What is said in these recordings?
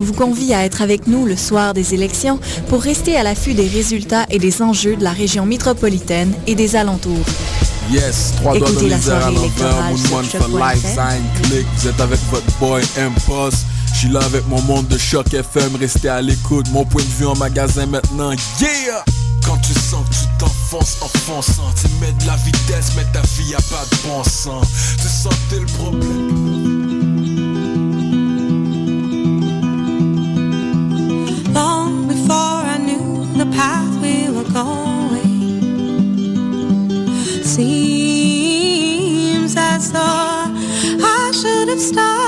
vous convie à être avec nous le soir des élections pour rester à l'affût des résultats et des enjeux de la région métropolitaine et des alentours. Yes, trois doigts Écoutez dans la les airs à l'envers, sur for life, FM. sign, click, vous êtes avec votre boy Impost. Je suis là avec mon monde de choc FM, restez à l'écoute, mon point de vue en magasin maintenant, yeah! Quand tu sens que tu t'enfonces en fonçant, tu mets de la vitesse, mais ta vie a pas de bon sens. Tu sentais le problème. Long before I knew the path we were going. Seems as though I should have stopped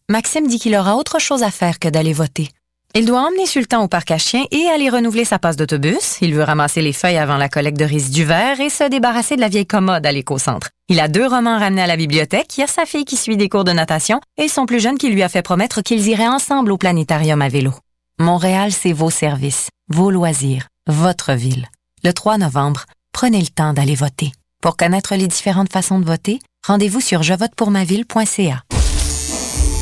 Maxime dit qu'il aura autre chose à faire que d'aller voter. Il doit emmener Sultan au parc à chiens et aller renouveler sa passe d'autobus. Il veut ramasser les feuilles avant la collecte de résidus verts et se débarrasser de la vieille commode à l'éco-centre. Il a deux romans ramenés à la bibliothèque, il y a sa fille qui suit des cours de natation et son plus jeune qui lui a fait promettre qu'ils iraient ensemble au planétarium à vélo. Montréal, c'est vos services, vos loisirs, votre ville. Le 3 novembre, prenez le temps d'aller voter. Pour connaître les différentes façons de voter, rendez-vous sur jevotepourmaville.ca.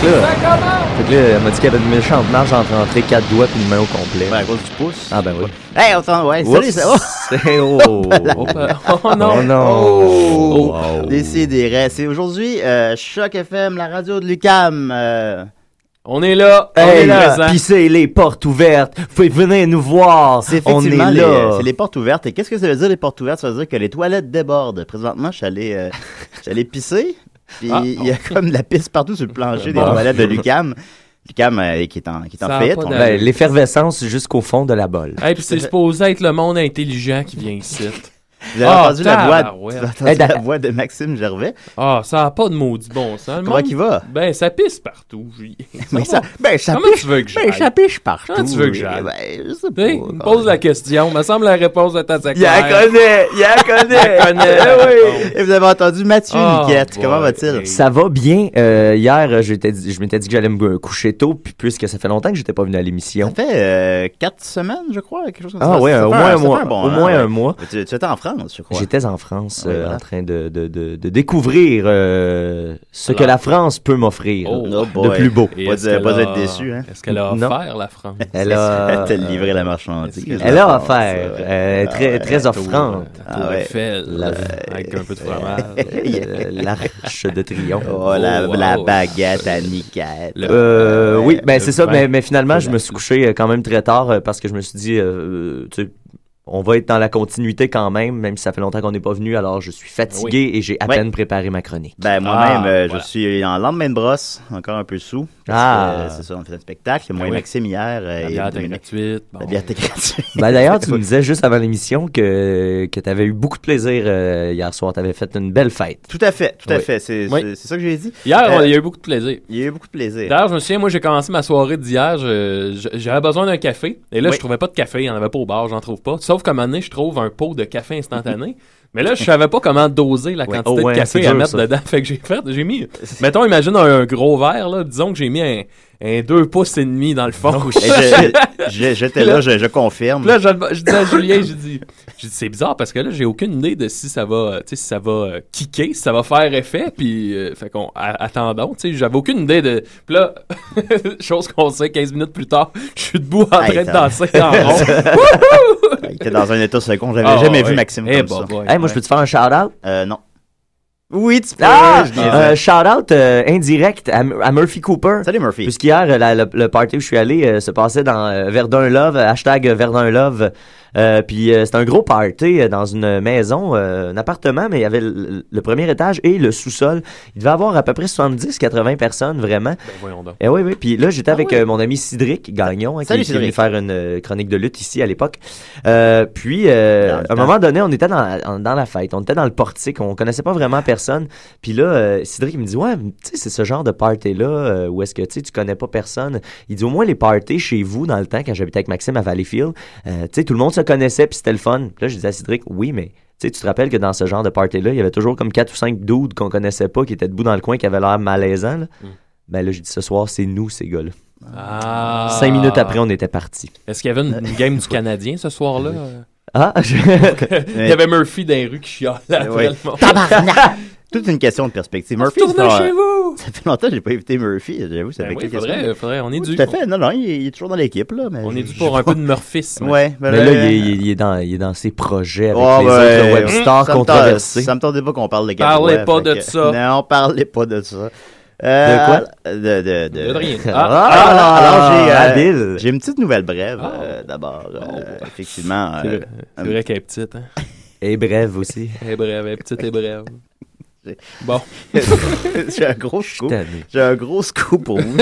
Que là, fait que là, elle m'a dit qu'il y avait une méchante marge entre rentrer quatre doigts puis une main au complet. Ouais, à cause du pouce. Ah ben oui. Hey, attends, ouais, Oups. salut, ça va? C'est- oh. oh non. Oh non. Oh. Décidérez. C'est aujourd'hui euh, Choc FM, la radio de Lucam. euh, On est là, on Hey, est là. pissez les portes ouvertes. Vous venir nous voir. C'est On est les, là. c'est les portes ouvertes. Et qu'est-ce que ça veut dire, les portes ouvertes? Ça veut dire que les toilettes débordent. Présentement, je suis allé, euh, je suis allé pisser. Puis Ah. il y a comme de la pisse partout sur le plancher des toilettes de Lucam. Lucam euh, qui est en, qui est en faillite. On-. Ben, L'effervescence jusqu'au fond de la bolle. Hey, puis c'est supposé être le monde intelligent qui vient ici. Vous avez Ah, entendu la voix, tabarouette. vous avez entendu Eh, la voix de Maxime Gervais? Ah, ça n'a pas de maudit bon sens. Le Comment monde- qu'il va? Ben, ça pisse partout. Julien. Mais Ça ben, ça Comment piche- tu veux que ben, j'aille? ça piche partout. Comment tu veux que j'aille? Ben, je sais pas. il me pose la question. me semble la réponse est assez Il la claire. connaît, il la connaît. Il connaît. Eh oui. Et vous avez entendu Mathieu Ah, Niquette. Comment va-t-il? Ça va bien. Euh, hier, euh, je m'étais dit que j'allais me coucher tôt, puis puisque ça fait longtemps que j'étais pas venu à l'émission. Ça fait euh, quatre semaines, je crois, quelque chose comme Ah ça. ouais, Ça au moins un mois. Au moins ouais. un mois. Tu, tu étais en France, je crois. J'étais en France, Oui, euh, voilà. en train de, de, de, de découvrir euh, ce que Alors- la France peut m'offrir Oh. de Oh boy. plus beau. Pas est-ce de- qu'elle pas a- d'être déçu, hein? Est-ce qu'elle a Non. offert la France? Elle a, Elle livré la marchandise. elle a offert. Très, Ah, très ouais. offrante. Ah Tour ouais. Eiffel, La- euh, avec un peu de fromage. Euh, L'Arche de Triomphe. Oh, la, Oh, la wow. baguette à Niquette. Le- Euh, Ouais, oui, ben c'est ça, mais, mais finalement, je me suis couché euh, quand même très tard euh, parce que je me suis dit, euh, tu sais, on va être dans la continuité quand même, même si ça fait longtemps qu'on n'est pas venu, alors je suis fatigué et j'ai à peine préparé ma chronique. Ben, moi-même, Ah, euh, voilà. je suis en lendemain de brosse, encore un peu sous. Ah. euh, C'est ça, on fait un spectacle. Moi et oui. Maxime hier. euh, La et bière était gratuite. bon. La bière était gratuite. Ben, D'ailleurs, tu me disais juste avant l'émission que, que tu avais eu beaucoup de plaisir euh, hier soir. Tu avais fait une belle fête. Tout à fait, tout à fait. C'est ça que j'ai dit. Hier, Euh, il y a eu beaucoup de plaisir. Il y a eu beaucoup de plaisir. D'ailleurs, je me souviens, moi, j'ai commencé ma soirée d'hier. J'avais besoin d'un café. Et là, Oui. je trouvais pas de café. Il n'y en avait pas au bar. J'en trouve pas. Sauf qu'à un moment donné, je trouve un pot de café instantané. Mais là, je savais pas comment doser la Ouais. quantité Oh, ouais, de café à mettre ça. dedans. Fait que j'ai fait, j'ai mis, mettons, imagine un, un gros verre, là. Disons que j'ai mis un, un 2 pouces et demi dans le fond. J'étais là, je, je confirme. Là, je, je dis à Julien, j'ai dit, c'est bizarre parce que là, j'ai aucune idée de si ça va, euh, tu sais, si ça va euh, kicker, si ça va faire effet, puis euh, fait qu'on attendons, tu sais, j'avais aucune idée de. Puis là, chose qu'on sait, 15 minutes plus tard, je suis debout en Hey, train de danser en rond. Il était dans un état second. J'avais Ah, jamais ouais. vu Maxime Eh, comme bah, ça. boy. Hey, moi, je peux te faire un shout-out? Euh, non. Oui, tu peux. Ah! Euh, shout-out euh, indirect à, à Murphy Cooper. Salut Murphy. Puisqu'hier, euh, le, le party où je suis allé euh, se passait dans euh, Verdun Love, hashtag Verdun Love. Euh, puis euh, c'était un gros party dans une maison, euh, un appartement, mais il y avait le, le premier étage et le sous-sol. Il devait avoir à peu près 70-80 personnes, vraiment. Ben, voyons donc. Et oui, oui. Puis là, j'étais avec euh, mon ami Cédric Gagnon, hein, qui, Salut, qui est venu faire une chronique de lutte ici à l'époque. Euh, puis, euh, à un moment donné, on était dans la fête, on était dans le portique, on connaissait pas vraiment personne. Puis là, euh, Cédric il me dit, ouais, tu sais, c'est ce genre de party-là euh, où est-ce que tu sais, tu connais pas personne. Il dit, au moins les parties chez vous, dans le temps, quand j'habitais avec Maxime à Valleyfield, euh, tu sais, tout le monde se connaissait, puis c'était le fun. Puis là, je disais à Cédric, oui, mais... Tu sais, tu te rappelles que dans ce genre de party-là, il y avait toujours comme quatre ou cinq dudes qu'on connaissait pas, qui étaient debout dans le coin, qui avaient l'air malaisants. Là. Ben là, j'ai dit ce soir, c'est nous, ces gars-là. Ah. Cinq minutes après, on était partis. Est-ce qu'il y avait une, une game du Canadien ce soir-là? Ah, je- Il y avait Murphy dans les rues qui chialait après Oui. Toute une question de perspective. Murphy, ça fait- chez vous! Ça fait longtemps que j'ai pas évité Murphy. J'avoue, ça Ben fait oui, quelques faudrait, faudrait, on est dû. Tout à fait. Non, non, il est, il est toujours dans l'équipe, là. mais On est dû pour un peu pas. de murphisme. Ouais. ben Mais là, il est, il est- il est dans, il est dans ses projets avec Oh, les ben, autres webstars ça me tente- controversés. Ça me tentait pas qu'on parle de Parlez Gabriel, pas fait de que- ça. Non, parlez pas de ça. Euh, De quoi? De, de, de, De rien. Ah, alors, alors, j'ai, euh, habile. j'ai une petite nouvelle brève, Ah. euh, d'abord. euh, effectivement. C'est euh, vrai, c'est vrai qu'elle est petite, hein? Et bref aussi. Elle est brève, elle est petite et brève. Bon. j'ai un gros scoop. J'ai un gros scoop pour vous.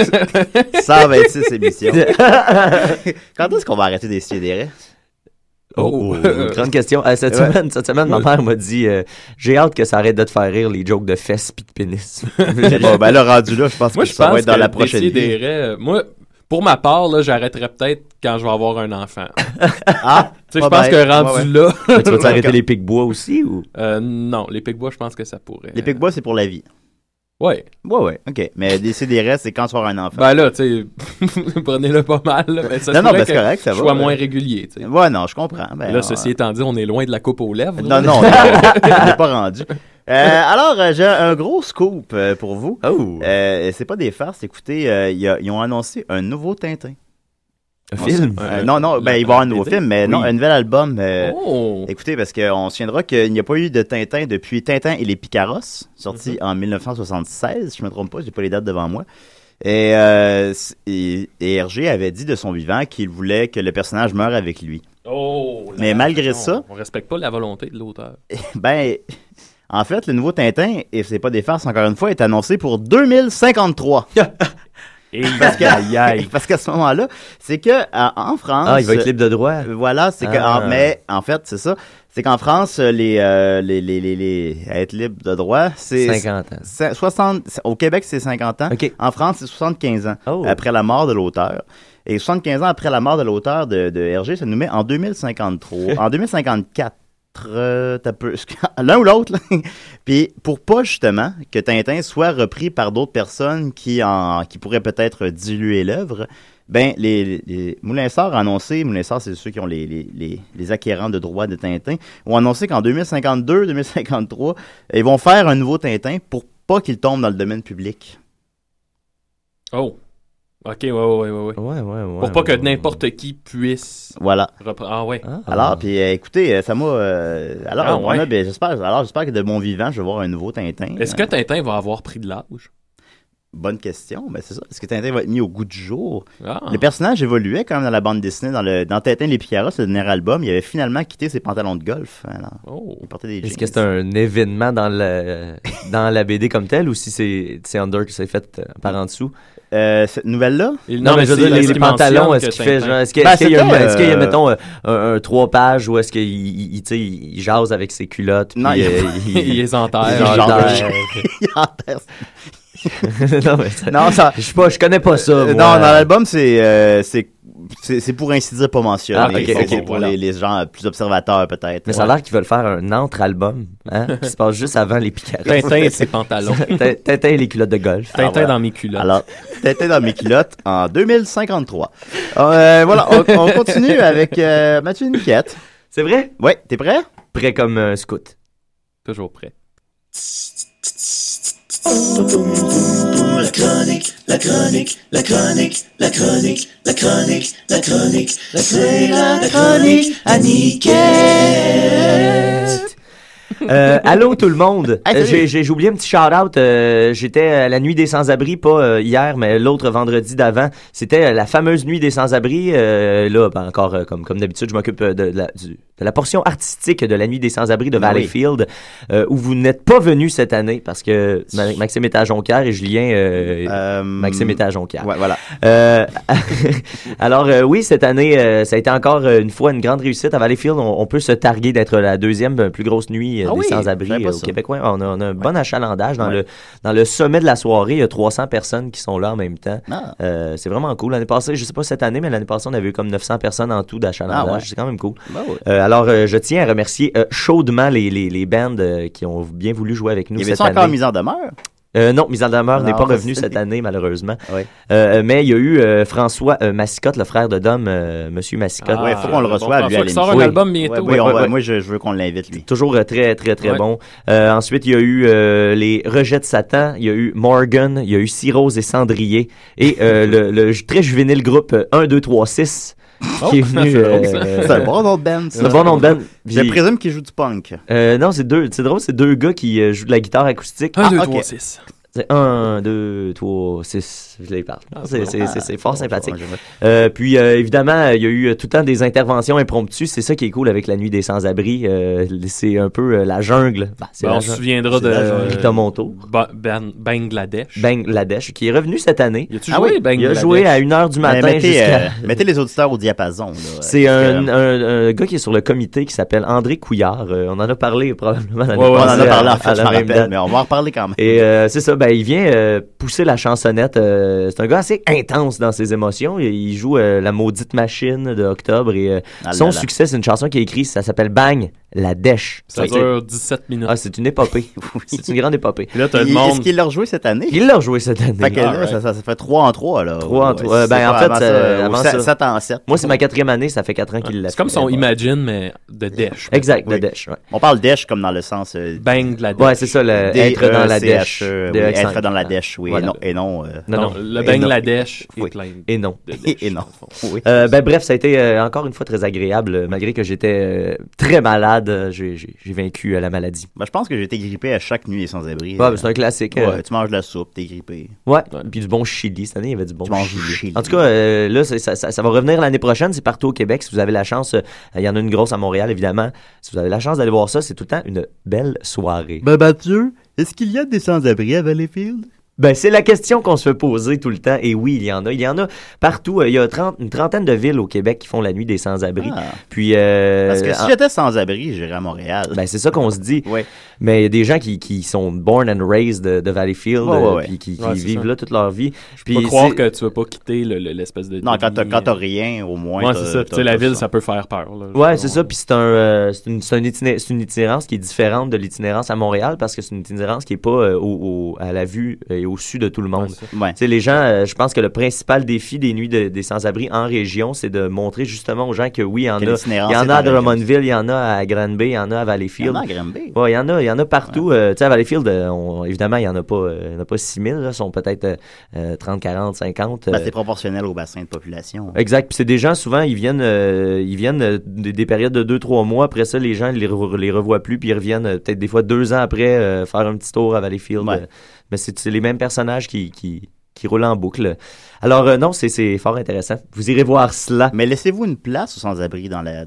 126 émissions. Quand est-ce qu'on va arrêter des sidérés? Oh, grande question. Euh, cette, Ouais. semaine, cette semaine, ma mère m'a dit euh, J'ai hâte que ça arrête de te faire rire les jokes de fesses pis de pénis. bon, ben là, rendu là, je pense Moi, que je ça va pense être dans que la prochaine vie. Décideret, euh, Moi, pour ma part, là, j'arrêterai peut-être quand je vais avoir un enfant. Ah! Tu sais, je pense que rendu Ouais, ouais. là. Tu vas t'arrêter les pics-bois aussi ou? Euh, non, les pics-bois, je pense que ça pourrait. Les pics-bois, c'est pour la vie. Ouais. Ouais, ouais, ok. Mais des CDR, c'est quand tu vas avoir un enfant. Ben là, tu sais, prenez-le pas mal. là, mais ça Non, non, ben, c'est correct, ça va, sois ouais. moins régulier, tu sais. Ouais, non, je comprends. Ben, là, on- ceci étant dit, on est loin de la coupe aux lèvres. Non, là. non, on n'est pas rendu. Euh, alors, euh, j'ai un gros scoop euh, pour vous. Oh. Euh, c'est pas des farces. Écoutez, ils ont annoncé un nouveau Tintin. Un film? Euh, non, non, ben, il va y avoir un nouveau film, mais non, un nouvel album. euh, Oh! Écoutez, parce qu'on se souviendra qu'il n'y a pas eu de Tintin depuis Tintin et les Picaros, sorti Mm-hmm. en 1976, si je me trompe pas, j'ai pas les dates devant moi. Et, euh, c- et, et Hergé avait dit de son vivant qu'il voulait que le personnage meure avec lui. Oh! Mais malgré non, ça- On respecte pas la volonté de l'auteur. Ben, en fait, le nouveau Tintin, et c'est pas des farces encore une fois, est annoncé pour 2053. Et parce que- parce qu'à ce moment-là, c'est que euh, en France. Ah, il va être libre de droit. Euh, Voilà, c'est que. Ah. en- mais en fait, c'est ça. C'est qu'en France, les, euh, les, les, les, les- être libre de droit, c'est 50 ans. c'est 60, c'est- au Québec, c'est 50 ans. En France, c'est 75 ans Oh. après la mort de l'auteur. Et 75 ans après la mort de l'auteur de, de Hergé, ça nous met en 2053, en 2054. L'un ou l'autre. Puis pour pas justement que Tintin soit repris par d'autres personnes qui en qui pourraient peut-être diluer l'œuvre, ben les, les, a annoncé, Moulin Sort c'est ceux qui ont les, les, les acquérants de droits de Tintin, ont annoncé qu'en 2052, 2053, ils vont faire un nouveau Tintin pour pas qu'il tombe dans le domaine public. Oh. Ok, ouais, ouais, ouais, ouais. Ouais, ouais, ouais. Pour pas que n'importe qui puisse. Voilà. reprendre. Ah, ouais. Alors, puis euh, écoutez, euh, ça m'a. euh, alors, Ah, on ouais. a, ben, j'espère, alors j'espère que de mon vivant, je vais voir un nouveau Tintin. Est-ce que Tintin va avoir pris de l'âge? Bonne question, mais c'est ça. Est-ce que Tintin va être mis au goût du jour? Ah. Le personnage évoluait quand même dans la bande dessinée. Dans, le, dans Tintin les Picaras, le dernier album, il avait finalement quitté ses pantalons de golf. Alors, Oh. Il portait des Est-ce que c'est un événement dans, le, dans la BD comme tel ou si c'est c'est Under qui s'est fait euh, par en dessous? Euh, cette nouvelle-là? Non, mais je veux dire, les, les pantalons, est-ce qu'il fait, genre, est-ce qu'il Ben, est-ce qu'il y a, y euh, mettons, un, un trois pages ou est-ce qu'il il, il, tu sais, il jase avec ses culottes? Non, puis, il- euh, il les enterre. Il Il enterre. non, mais ça- Non, ça- Je sais pas, je connais pas ça. Euh, moi. Non, dans l'album, c'est euh, c'est c'est c'est pour ainsi dire pas mentionné. Ah, C'est- c'est pour voilà. les, les gens plus observateurs, peut-être. Mais ça a l'air qu'ils veulent faire un entre-album, hein, qui se passe juste avant les Picaras. Tintin et ses pantalons. Tin- Tintin et les culottes de golf. Tintin Ah, voilà. dans mes culottes. Alors, Tintin dans mes culottes en 2053. Euh, voilà, on, on continue avec euh, Mathieu Niquette. C'est vrai? Ouais, t'es prêt? Prêt comme un scout. Toujours prêt. La chronique, la chronique, la chronique, la chronique, la chronique, la chronique, la c'est la chronique à Euh, allô tout le monde. Hey, salut. j'ai, oublié un petit shout-out. euh, j'étais à la nuit des sans-abri, pas euh, hier, mais l'autre vendredi d'avant. C'était euh, la fameuse nuit des sans-abri. euh, là, ben, encore euh, comme, comme d'habitude, je m'occupe de, de la, du- de la portion artistique de la nuit des sans-abri de Ben oui. Valleyfield, euh, où vous n'êtes pas venu cette année parce que Ma- Maxime était à Jonquière et Julien, euh, Maxime était à Jonquière. Ouais, voilà. Euh, alors euh, oui, cette année, euh, ça a été encore euh, une fois une grande réussite. À Valleyfield, on, on peut se targuer d'être la deuxième euh, plus grosse nuit euh, Ah des oui, sans-abri euh, au. Québec. Ouais, on, a, on a un bon achalandage dans, Ouais. le, dans le sommet de la soirée. Il y a 300 personnes qui sont là en même temps. Ah. Euh, c'est vraiment cool. L'année passée, je sais pas cette année, mais l'année passée, on avait eu comme 900 personnes en tout d'achalandage. Ah ouais. C'est quand même cool. Ouais. Euh, alors, euh, je tiens à remercier euh, chaudement les, les, les bands euh, qui ont bien voulu jouer avec nous Il y cette année. encore mise en demeure? Euh, non, Mise en demeure n'est Non, pas revenu cette année, malheureusement. Euh, mais il y a eu euh, François euh, Massicotte, le frère de Dom, euh, Monsieur Massicotte. Ah, ouais, faut qu'on le bon reçoive, lui, François à qui sort un l'émission. album bientôt. Oui, on. Moi, je, je veux qu'on l'invite, lui. Toujours très, très, très bon. Euh, ensuite, il y a eu euh, les Rejets de Satan, il y a eu Morgan, il y a eu Cyrose et Cendrier, et euh, le, le très juvénile groupe euh, 1, 2, 3, 6, qui est venu... c'est drôle, ça. euh, C'est un bon nom de band, ça. C'est un bon nom de band. Je présume qu'il joue du punk. Euh, non, c'est deux. C'est drôle, c'est deux gars qui euh, jouent de la guitare acoustique. 1, 2, ok. 3, 6. C'est 1, 2, 3, 6. Je les parle. C'est, fort sympathique. Euh, puis euh, évidemment, il y a eu tout le temps des interventions impromptues. C'est ça qui est cool avec la nuit des sans-abri. Euh, c'est un peu euh, la jungle. Ben, c'est Ben, la on se souviendra de. Ba- Ben- Bangladesh. Bangladesh, qui est revenu cette année. Ah joué, oui, Il a joué à 1h du matin mettez, euh, mettez les auditeurs au diapason. C'est un, que, un, un gars qui est sur le comité qui s'appelle André Couillard. Euh, on en a parlé probablement Ouais, ouais, on en a parlé à- en à fait, je la m'en même rappelle, date. mais on va en reparler quand même. Et euh, c'est ça, ben, il vient euh, pousser la chansonnette. euh, c'est un gars assez intense dans ses émotions. Il, il joue euh, La maudite machine de Octobre et euh, Ah là son là. succès, c'est une chanson qu'il a écrite, ça s'appelle Bang, la dèche. Ça Fait dure 17 minutes. Ah, c'est une épopée. C'est une grande épopée. Là, t'as le Il- Est-ce monde. qu'il l'a rejoué cette année? Il l'a rejoué cette année. Fait que là, Alright. ça, ça, fait 3 en 3, là. Trois en Ouais, trois. Euh, c'est ben, en fait, avant ça- ça, avant ou ça- 7 en 7. Moi, c'est ma quatrième année, ça fait quatre ans qu'il l'a C'est comme fait. son Ouais. Imagine, mais de Dash. Exact, Oui. la dèche. Ouais. On parle d'èche comme dans le sens. euh, Bangladesh. Ouais, c'est ça, le, être dans la dèche. Être dans la dèche, oui. Voilà. Et non. Et non, euh, Non, le Et Bangladesh non. est Oui. plein Et non. de et, non. Oui. Euh, ben bref, ça a été euh, encore une fois très agréable, malgré que j'étais euh, très malade. j'ai, vaincu euh, la maladie. Ben, je pense que j'ai été grippé à chaque nuit et sans abri. Ouais, ben, c'est un classique. euh, Ouais, tu manges de la soupe, t'es grippé. Ouais, puis du bon chili. Cette année, il y avait du bon Tu manges chili. du chili. En tout cas, euh, là, ça, ça, ça va revenir l'année prochaine. C'est partout au Québec. Si vous avez la chance, euh, il y en a une grosse à Montréal, évidemment. Si vous avez la chance d'aller voir ça, c'est tout le temps une belle soirée. Ben, Mathieu, est-ce qu'il y a des sans-abri à Valleyfield? Ben, c'est la question qu'on se fait poser tout le temps. Et oui, il y en a. Il y en a partout. Euh, Il y a 30 une trentaine de villes au Québec qui font la nuit des sans-abri. Ah. Puis, euh, Parce que si en- j'étais sans-abri, j'irais à Montréal. ben, c'est ça qu'on se dit. Mais il y a des gens qui, qui sont born and raised de, de Valleyfield, Ouais, ouais, euh, ouais. puis qui, qui Ouais, c'est vivent ça. là toute leur vie. Je Puis peux croire c'est- que tu veux pas quitter le- le- l'espèce de. Non, quand t'as, t'as rien, au moins. Ouais, t'as- c'est ça. Tu sais, la ville, ça peut faire peur. là. Ouais, c'est ça. Puis c'est un, euh, c'est une, c'est un itiné- c'est une itinérance qui est différente de l'itinérance à Montréal parce que c'est une itinérance qui est pas euh, au, au- à la vue et au su de tout le monde. Ouais. Tu sais, les gens, euh, je pense que le principal défi des nuits de- des sans-abri en région, c'est de montrer justement aux gens que oui, il y en Que a. Il y en a à. Drummondville, il y en a à Granby, il y en a à Valleyfield. Il y en a à Granby. Ouais, il y en a, il y en a partout. Euh, tu sais, à Valleyfield, euh, on- évidemment, il y en a pas, euh, il y en a pas 6000, là, sont peut-être euh, euh, 30, 40, 50. Ben, euh, c'est proportionnel au bassin de population. Exact. Puis c'est des gens, souvent, ils viennent, euh, ils viennent euh, des, des périodes de 2-3 mois. Après ça, les gens les, re- les revoient plus, puis ils reviennent euh, peut-être des fois deux ans après euh, faire un petit tour à Valleyfield. Ouais. Euh, mais c'est c'est les mêmes personnages qui, roulent en boucle. Alors, euh, non, c'est- fort intéressant. Vous irez voir cela. Mais laissez-vous une place aux sans-abri dans la,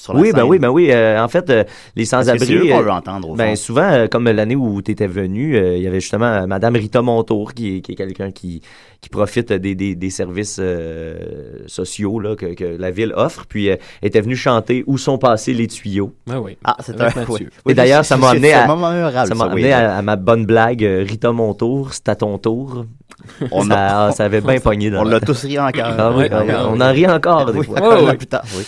sur la Oui, ben oui, ben oui. euh, en fait, euh, les sans-abri. c'est eux qu'on euh, entendre, au ben souvent, euh, comme l'année où tu étais venu, euh, il y avait justement Madame Rita Montour, qui est, qui est quelqu'un qui, qui profite des, des, des services euh, sociaux là, que, que la ville offre. Puis euh, elle était venue chanter Où sont passés les tuyaux? Ah oui. Ah, c'est un. Mathieu. oui. Et d'ailleurs, ça m'a amené, à, ça m'a ça, amené oui. à, à ma bonne blague. Rita Montour, c'est à ton tour. On ça, a- ah, ça avait bien pogné. Dans On la- tous ri en cœur. Ah oui, ah oui, on en rit encore des Oui, fois. encore là plus tard, oui.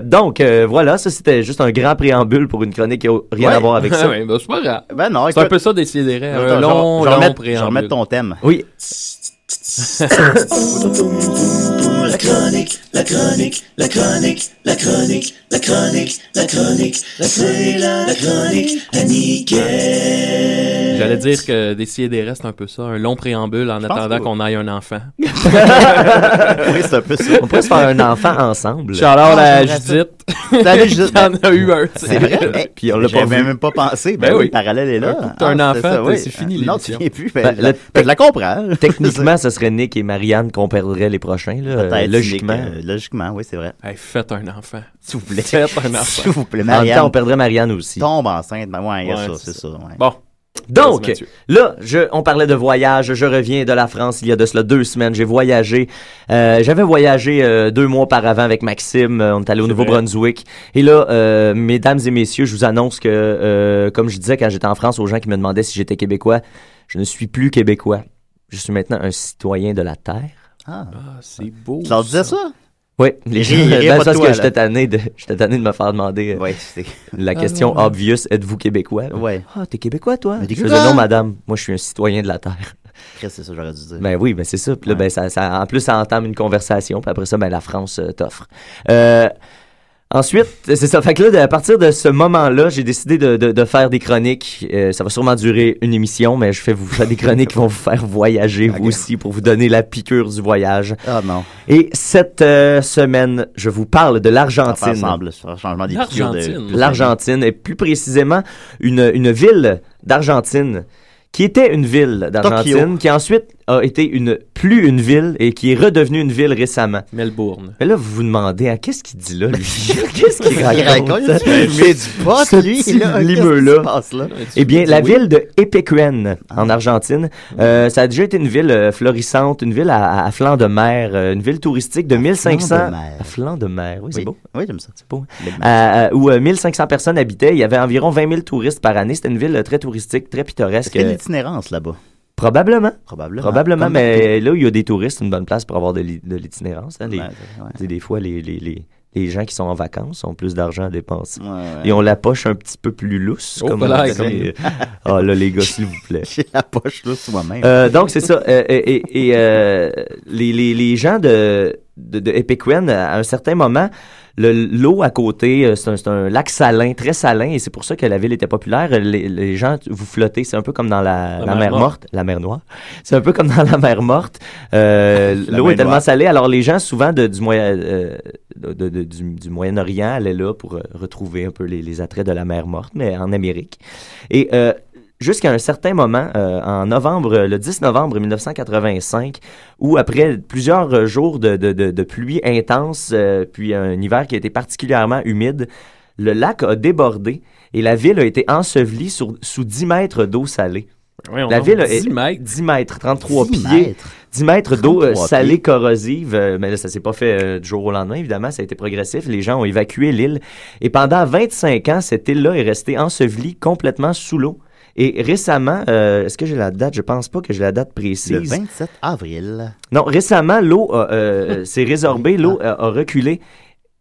Donc, euh, voilà, ça c'était juste un grand préambule pour une chronique qui n'a rien Ouais. à voir avec ça. Ben, c'est pas grave. Ben non, C'est un peu ça d'essayer Attends, un je vais- long, long remettre- Je préambule. remettre ton thème. Oui. La chronique, la chronique, la chronique, la chronique, la chronique, la chronique, la c'est la, la chronique à Nickel. J'allais dire que d'essayer des restes un peu ça, un long préambule en attendant qu'on aille un enfant. oui, c'est un peu ça. On pourrait se faire un enfant ensemble. Charlotte Ah, à. Judith. Salut, Judith. Il y en a eu un. C'est vrai? Puis on l'a pas même pas pensé. Ben Ben, oui, le parallèle est là. T'as un Ah, enfant, c'est fini, Non, tu viens plus. Je, la, la comprends. Techniquement, ce serait Nick et Marianne qu'on perdrait les prochains. Là, euh, logiquement. Euh, logiquement, oui, c'est vrai. Hey, faites un enfant. S'il vous plaît. Faites un enfant. S'il vous plaît, En même temps, Marianne. on perdrait Marianne aussi. Tombe enceinte. Ben ouais, ça, c'est c'est ça. ouais. Bon. Donc, là, je, on parlait de voyage. Je reviens de la France il y a de cela deux semaines. J'ai voyagé. Euh, J'avais voyagé euh, deux mois auparavant avec Maxime. On est allé au Nouveau-Brunswick. Et là, euh, mesdames et messieurs, je vous annonce que, euh, comme je disais quand j'étais en France aux gens qui me demandaient si j'étais québécois, je ne suis plus québécois. Je suis maintenant un citoyen de la Terre. Ah, Ah, c'est beau. tu leur disais ça? Oui, les gens, ben, parce toi, que là. j'étais tanné de, j'étais tanné de me faire demander euh, Oui, c'est. la question non, ouais. obvious, êtes-vous québécois? Ouais. Ah, t'es québécois, toi? Mais je faisais non, madame. Moi, je suis un citoyen de la Terre. Chris, c'est ça, j'aurais dû dire. Ben oui, ben c'est ça. Puis là, Ouais. ben, ça, ça- en plus, ça entame une conversation. Puis après ça, ben, la France euh, t'offre. Euh, ensuite, c'est ça. Fait que là, à partir de ce moment-là, j'ai décidé de, de- de faire des chroniques. Euh, ça va sûrement durer une émission, mais je fais vous faire des chroniques qui vont vous faire voyager, vous aussi, pour vous donner la piqûre du voyage. Ah non. Et cette euh, semaine, je vous parle de Ça l'Argentine. ensemble, sur un changement des piqûres de- L'Argentine. L'Argentine, et plus précisément une, une ville d'Argentine qui était une ville d'Argentine, qui ensuite a été une plus une ville et qui est redevenue une ville récemment. Melbourne. Mais là, vous vous demandez, hein, qu'est-ce qu'il dit là, lui? qu'est-ce qu'il Il raconte? raconte, il fait du pot, Ce lui, petit là. Passe là? Eh bien, la Oui. ville de Epecuén, en Argentine, euh, ça a déjà été une ville euh, florissante, une ville à, à flanc de mer, euh, une ville touristique de 1500... flanc de mer. À flanc de mer, oui, c'est Oui, beau. oui j'aime ça. C'est beau. Euh, où euh, 1500 personnes habitaient. Il y avait environ 20 000 touristes par année. C'était une ville très touristique, très pittoresque. qu'il y a l'itinérance là-bas? Probablement. Probablement. Mais là où il y a des touristes, c'est une bonne place pour avoir de l'i- de l'itinérance. hein. Les- Ouais, ouais. tu sais, Des fois, les, les, les, les gens qui sont en vacances ont plus d'argent à dépenser. Ouais. Ils ont la poche un petit peu plus lousse. Oh, comme voilà, on dit. Ah là, les gars, s'il vous plaît. J'ai la poche là soi-même. Euh, donc, c'est ça. Euh, et et, et, euh, les gens de, de, de Epecuén, à un certain moment, le- l'eau à côté, euh, c'est un, lac salin, très salin, et c'est pour ça que la ville était populaire. Les, les gens, vous flottez, c'est un peu comme dans la, La la mer morte. morte, la mer noire. C'est un peu comme dans la mer morte. Euh, l'eau est tellement noire. salée, alors les gens, souvent de, du, moyen, euh, de- de- de- du, du Moyen-Orient, allaient là pour euh, retrouver un peu les, les attraits de la mer morte, mais en Amérique. Et jusqu'à un certain moment, euh, en novembre, le 10 novembre 1985, où après plusieurs jours de, de, de, de pluie intense, euh, puis un hiver qui a été particulièrement humide, le lac a débordé et la ville a été ensevelie sur- sous 10 mètres d'eau salée. La ville a 10 mètres? 10 mètres, 33 10 pieds. mètres? 10 mètres d'eau euh, 33 salée corrosive. euh, mais là, ça s'est pas fait euh, du jour au lendemain, évidemment. Ça a été progressif. Les gens ont évacué l'île. Et pendant 25 ans, cette île-là est restée ensevelie complètement sous l'eau. Et récemment, euh, est-ce que j'ai la date? Je pense pas que j'ai la date précise. Le 27 avril. Non, récemment, l'eau a, euh, s'est résorbée, l'eau a, a reculé.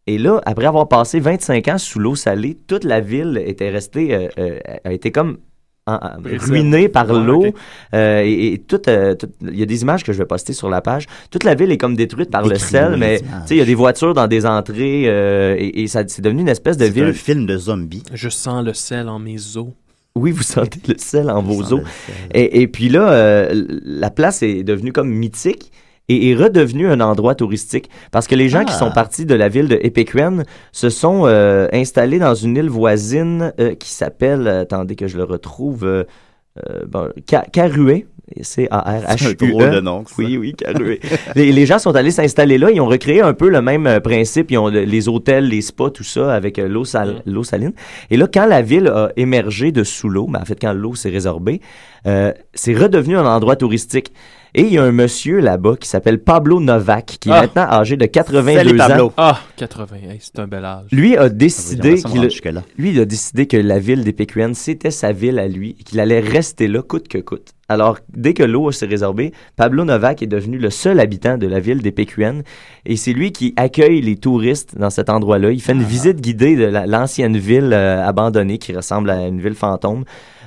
Et là, après avoir passé 25 ans sous l'eau salée, toute la ville était restée, euh, euh, a été comme en- en- Brisée. ruinée par l'eau. Euh, et et tout, euh, tout- il y a des images que je vais poster sur la page. Toute la ville est comme détruite par le sel, mais images. tu sais, il y a des voitures dans des entrées euh, et, et ça c'est devenu une espèce de C'est ville. un film de zombies. Je sens le sel en mes os. Oui, vous sentez le sel en vos os. Et, et puis là, euh, la place est devenue comme mythique et est redevenue un endroit touristique parce que les gens qui Ah. sont partis de la ville de Epecuén se sont euh, installés dans une île voisine euh, qui s'appelle, attendez que je le retrouve, euh, euh, bon, Ca- Carué. C-A-R-H-U-E. E. Oui, oui, Carué. les, les gens sont allés s'installer là. Ils ont recréé un peu le même euh, principe. Ils ont le- les hôtels, les spas, tout ça, avec euh, l'eau sal- l'eau saline. Et là, quand la ville a émergé de sous l'eau, ben, en fait, quand l'eau s'est résorbée, euh, c'est redevenu un endroit touristique. Et il y a un monsieur là-bas qui s'appelle Pablo Novak, qui est Ah. maintenant âgé de 82 Salut, Pablo. ans. Ah, 80, hey, c'est un bel âge. Lui a décidé qu'il lui il a décidé que la ville des PQN c'était sa ville à lui et qu'il allait rester là coûte que coûte. Alors dès que l'eau s'est résorbée, Pablo Novak est devenu le seul habitant de la ville des PQN et c'est lui qui accueille les touristes dans cet endroit-là. Il fait une visite guidée de la- l'ancienne ville euh, abandonnée qui ressemble à une ville fantôme.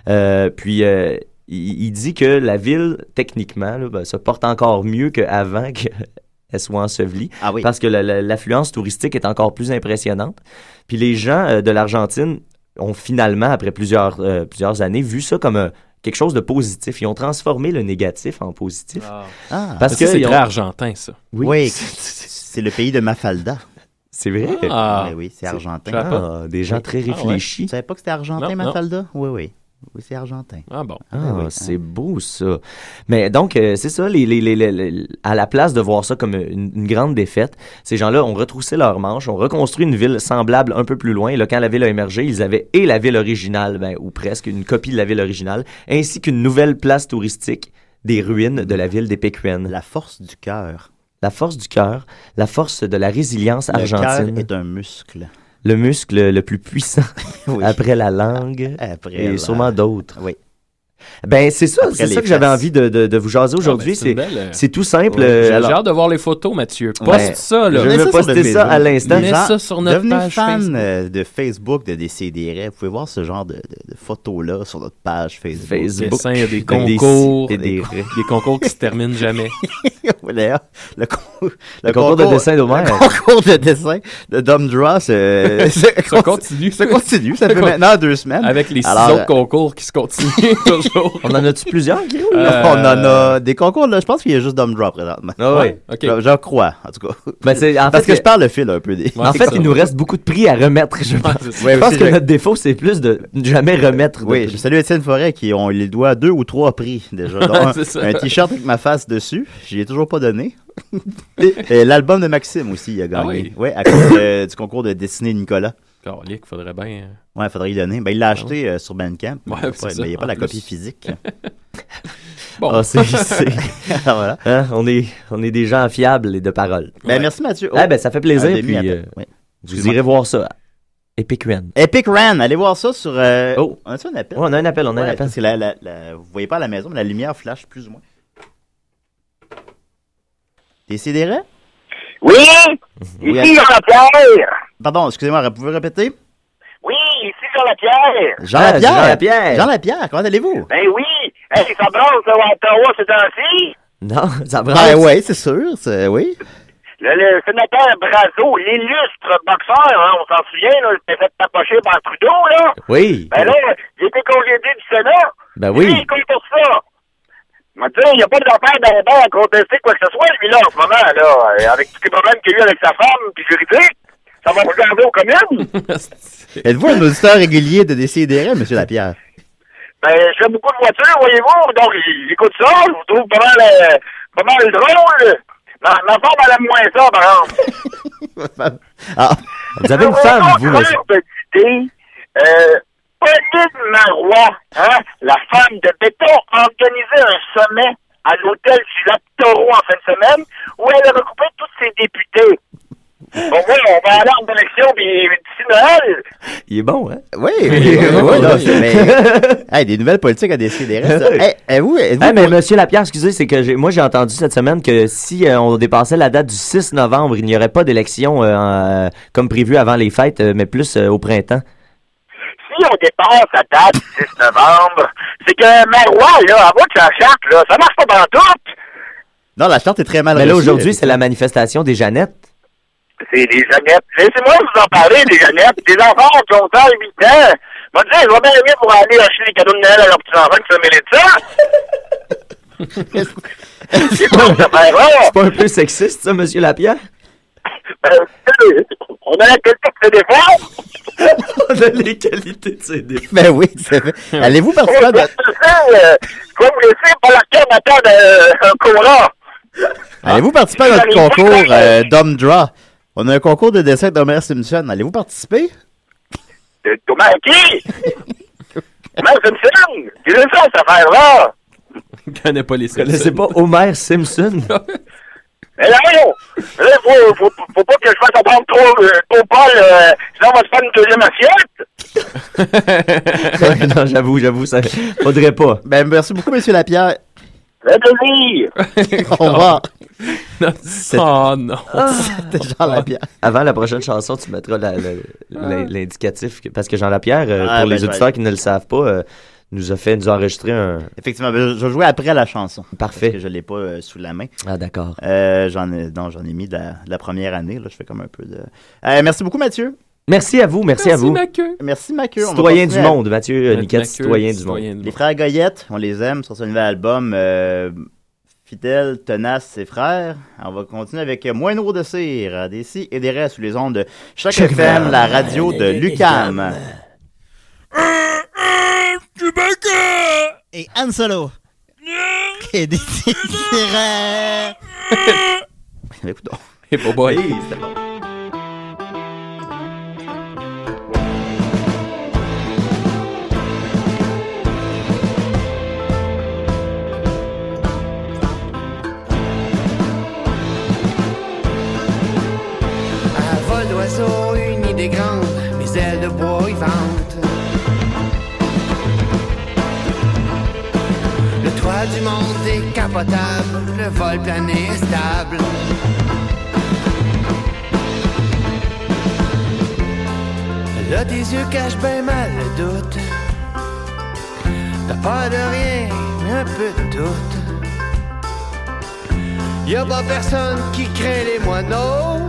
Euh, puis euh, il, il dit que la ville techniquement là, ben, se porte encore mieux qu'avant que elle soit ensevelie Ah oui. parce que la- la- l'affluence touristique est encore plus impressionnante. Puis les gens de l'Argentine ont finalement, après plusieurs, plusieurs années, vu ça comme euh, quelque chose de positif. Ils ont transformé le négatif en positif. Ah. Parce Ça, que c'est ont- très argentin, ça. Oui, Oui, c'est le pays de Mafalda. c'est vrai. Ah. Oui, oui, c'est argentin. Ah, des gens très Ah ouais. réfléchis. Tu savais pas que c'était argentin, Non, non. Mafalda? Oui, oui. Oui, c'est argentin. Ah bon. Ah, Ah oui. c'est beau ça. Mais donc, euh, c'est ça, les, les, les- les- les- à la place de voir ça comme une, une grande défaite, ces gens-là ont retroussé leurs manches, ont reconstruit une ville semblable un peu plus loin. Et là, quand la ville a émergé, ils avaient et la ville originale, ben, ou presque une copie de la ville originale, ainsi qu'une nouvelle place touristique des ruines de la ville des Pécuennes. La force du cœur. La force du cœur, la force de la résilience Le cœur argentine, est un muscle. Le muscle le plus puissant Oui. après la langue Après et la- sûrement d'autres. Oui. Ben, c'est ça, c'est ça que j'avais envie de, de, de vous jaser aujourd'hui. Ah, ben, c'est belle, euh, c'est tout simple. Ouais, euh, J'ai alors- hâte de voir les photos, Mathieu. Poste ça, là. Je vais ça poster le ça à l'instant. Mets ça sur notre devenez page fan Facebook. euh, de Facebook de Décideret. Vous pouvez voir ce genre de, de- de photos-là sur notre page Facebook. Facebook. Il y a des concours, des, des- des concours qui se terminent jamais. D'ailleurs, le, con- Le concours de dessin d'Homer. Le concours de dessin de Dom Draw se, Ça continue. Ça continue. Ça fait maintenant deux semaines. Avec les six autres concours qui se continuent On en a-tu plusieurs, Guillaume? Euh, On en a des concours, là. Je pense qu'il y a juste Dom Draw présentement. Ah oui. Ok. Je, je crois, en tout cas. Ben, en Parce fait, que je parle le fil un peu des. Ouais, en fait, ça. il nous reste beaucoup de prix à remettre. Je pense, je Ouais, pense aussi, que je- notre défaut, c'est plus de jamais remettre. de Oui, je salue Étienne Forêt qui ont les doigts deux ou trois prix déjà. un t-shirt avec ma face dessus, j'y ai toujours pas donné. Et, et l'album de Maxime aussi, il a gagné. Ah oui? Ouais, à cause euh, du concours de dessiné Nicolas. Calique, faudrait bien. euh, Ouais, faudrait y donner. Ben, il l'a acheté euh, sur Bandcamp. Ouais, mais c'est pas- ça, mais il n'y a pas en la plus. copie physique. Bon. Ah, c'est- c'est- Ah, voilà. hein, on, est, on est des gens fiables et de parole. Ben, merci Mathieu. Ah, ben, ça fait plaisir. Puis, euh, vous irez voir ça. Epicuen. Epic Ran, allez voir ça sur. euh, Oh. On a-tu un appel? Ouais, on a un appel, on a un appel. parce que la, la, la- vous voyez pas à la maison, mais la lumière flash plus ou moins. Décidérez? Oui, Oui, ici Jean-Pierre. Pardon, excusez-moi, vous pouvez répéter? Oui, ici. Jean Ah, Lapierre! Jean Lapierre. Jean Lapierre, comment allez-vous? Ben oui, hey, ça brasse là, à Ottawa ces temps-ci. Non, ça brasse. Ben oui, c'est sûr, c'est, oui. Le, le sénateur Brazo, l'illustre boxeur, hein, on s'en souvient, là, il s'est fait tapocher par Trudeau, là. Oui. Ben là, il était congédié du Sénat. Ben oui. il compte pour ça. Mais tu sais, il n'y a pas d'affaire d'abord à contester quoi que ce soit, lui, là, en ce moment, là, avec tous les problèmes qu'il y a eu avec sa femme, puis juridique. Ça va regarder aux communes. Êtes-vous un auditeur régulier de Décidérez, Monsieur Lapierre? Ben, je fais beaucoup de voitures, voyez-vous, donc j'écoute ça, je vous trouve pas mal, euh, pas mal drôle. Ma, ma femme, elle aime moins ça, par exemple. Ah, Vous avez une femme, vous, Au monsieur. petite euh, Pauline Marois, hein, la femme de béton, a organisé un sommet à l'hôtel du Lac Taureau en fin de semaine où elle a regroupé tous ses députés. Bon, oui, on va aller en élection puis d'ici Noël. Il est bon, hein? Oui, oui, oui, non, c'est- mais- Hey, des nouvelles politiques à décider. Hey, êtes-vous- êtes-vous Ah, mais pour- Monsieur Lapierre, excusez, c'est que j'ai- moi j'ai entendu cette semaine que si euh, on dépassait la date du 6 novembre, il n'y aurait pas d'élection euh, en- comme prévu avant les fêtes, euh, mais plus euh, au printemps. Si on dépasse la date du 6 novembre, c'est que Marois, là, avoue que sa charte, là, ça marche pas dans tout. Non, la charte est très mal Mais là aujourd'hui, c'est la manifestation des Jeannettes. C'est des Jeannettes. Laissez-moi vous en parler, des Jeannettes. Des enfants qui ont 8 ans. Moi, dire, je vais bien aimer pour aller acheter des cadeaux de Noël à leurs petits-enfants qui se méritent ça. C'est pas un peu sexiste, ça, Monsieur Lapierre? Euh, on a la qualité de ses défense. on a les qualités de ses défenses. Ben oui, c'est vrai. Allez-vous participer à... Je sais, Quoi vous laisser par la carte cola. Allez-vous participer à notre concours euh, Dumb Draw? On a un concours de dessin d'Homer Simpson. Allez-vous participer? De Thomas qui? Thomas Simpson. Qu'est-ce que c'est ça, cette affaire-là? Je connais pas les Vous connaissez pas Homer Simpson? Mais là, voyons. Là, faut, faut, faut pas que je fasse apprendre trop, euh, trop Paul, euh, sinon on va se faire une deuxième assiette. non, j'avoue, j'avoue, ça faudrait pas. Ben, merci beaucoup, Monsieur Lapierre. Le plaisir. Au revoir. Oh non. C'était Jean Lapierre. Avant la prochaine chanson, tu mettras la- la- la- l'indicatif. que- Parce que Jean Lapierre, euh, Ah, pour ben, les je vais auditeurs qui ne le savent pas, euh, nous a fait nous enregistrer un. Effectivement, ben, je vais jouer après la chanson. Parfait. Parce que je l'ai pas euh, sous la main. Ah, d'accord. Euh, j'en ai, non, j'en ai mis de la, de la première année. Là, je fais comme un peu de. Euh, merci beaucoup, Mathieu. Merci à vous, merci, à vous. Merci, Mathieu. On va Citoyen du continuer à- monde, Mathieu euh, Niquette, citoyen du monde. Les frères Goyette, on les aime sur ce nouvel album. euh, fidèles, tenaces, ses frères. On va continuer avec Moineau de cire, des si et des restes sous les ondes de Choc FM, la radio de Lucam. Et Han Solo. Et des Écoute donc. Et bon. Du monde décapotable, le vol plané est stable. Là, tes yeux cachent bien mal le doute. T'as peur de rien, mais un peu de doute. Y'a pas personne qui craint les moineaux.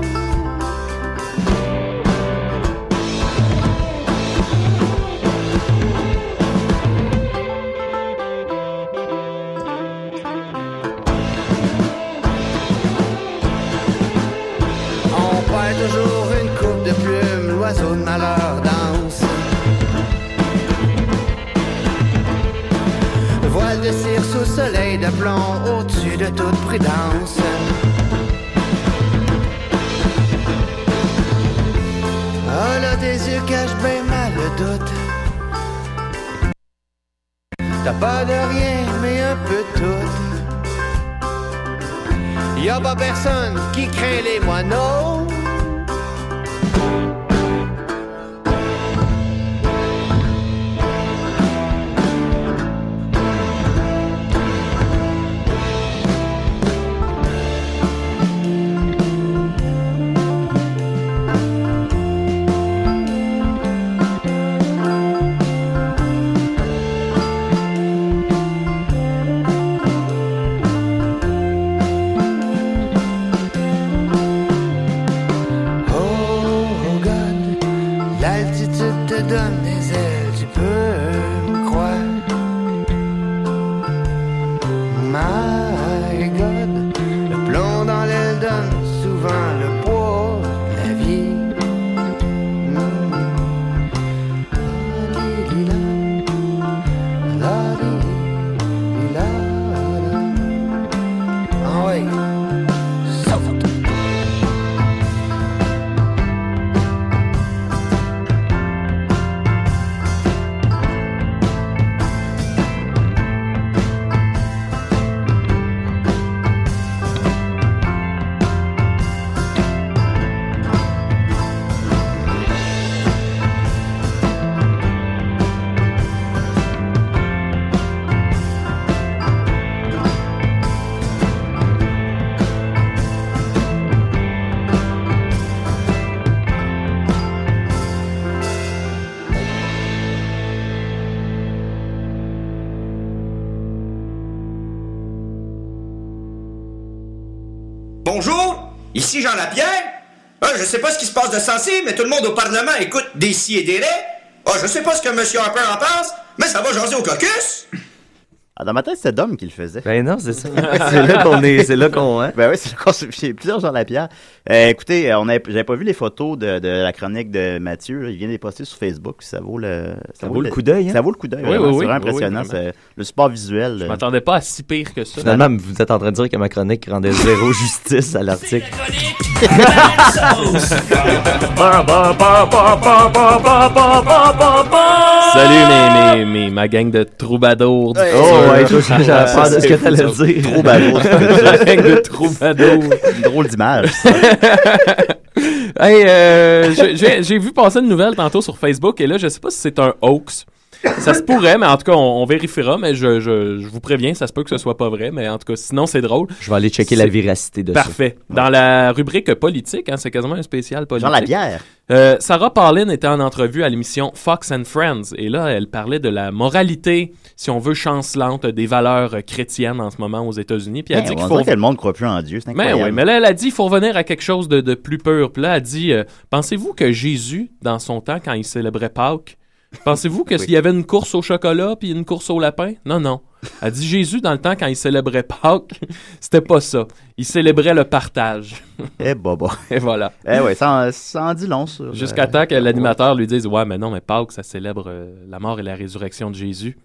Toute prudence. Ah là, tes yeux cachent bien mal le doute. T'as pas de rien, mais un peu de tout. Y a pas personne qui craint les moineaux. Ici Jean Lapierre. Ah, je sais pas ce qui se passe de sensé, mais tout le monde au Parlement écoute des si et des raies. Ah, je sais pas ce que M. Harper en pense, mais ça va jaser au caucus. Ah, dans ma tête, c'était Dom qui le faisait. Ben non, c'est ça. c'est là qu'on est. C'est là qu'on. Hein? Ben oui, c'est là qu'on se- J'ai plusieurs Jean Lapierre. Euh, écoutez, euh, on j'avais pas vu les photos de, de la chronique de Mathieu. Il vient de les poster sur Facebook. Ça vaut le. Ça vaut le coup d'œil, hein? Ça vaut le coup d'œil. Oui, oui, c'est oui, vraiment oui, oui, impressionnant. vraiment. c'est- le support visuel. Je euh, m'attendais pas à si pire que ça. Finalement, vous êtes en train de dire que ma chronique rendait zéro justice à l'article. Salut mes, mes, mes, ma gang de troubadours. du Oh. Ouais, toi, j'ai peur de ce que t'allais dire. Gang de troubadours. Une drôle d'image. ça. Hey, euh, j'ai vu passer une nouvelle tantôt sur Facebook et là, je sais pas si c'est un hoax. Ça se pourrait, mais en tout cas, on, on vérifiera. Mais je, je, je vous préviens, ça se peut que ce soit pas vrai. Mais en tout cas, sinon, c'est drôle. Je vais aller checker la véracité de ça. Parfait. Dans la rubrique politique, hein, c'est quasiment un spécial politique. Jean Lapierre. Euh, Sarah Palin était en entrevue à l'émission Fox and Friends et là, elle parlait de la moralité, si on veut, chancelante des valeurs chrétiennes en ce moment aux États-unis. Puis elle Hey, dit qu'il faut que le monde croit plus en Dieu. C'est mais incroyable. oui, mais là, elle a dit il faut revenir à quelque chose de, de plus pur. Puis là, elle a dit euh, Pensez-vous que Jésus, dans son temps, quand il célébrait Pâques, pensez-vous que s'il y avait une course au chocolat puis une course au lapin? Non, non. Elle dit Jésus, dans le temps, quand il célébrait Pâques, c'était pas ça. Il célébrait le partage. Eh, bobo. Et voilà. Eh ouais, ça en, ça en dit long sur. Jusqu'à euh, temps que l'animateur lui dise Ouais, mais non, mais Pâques, ça célèbre euh, la mort et la résurrection de Jésus.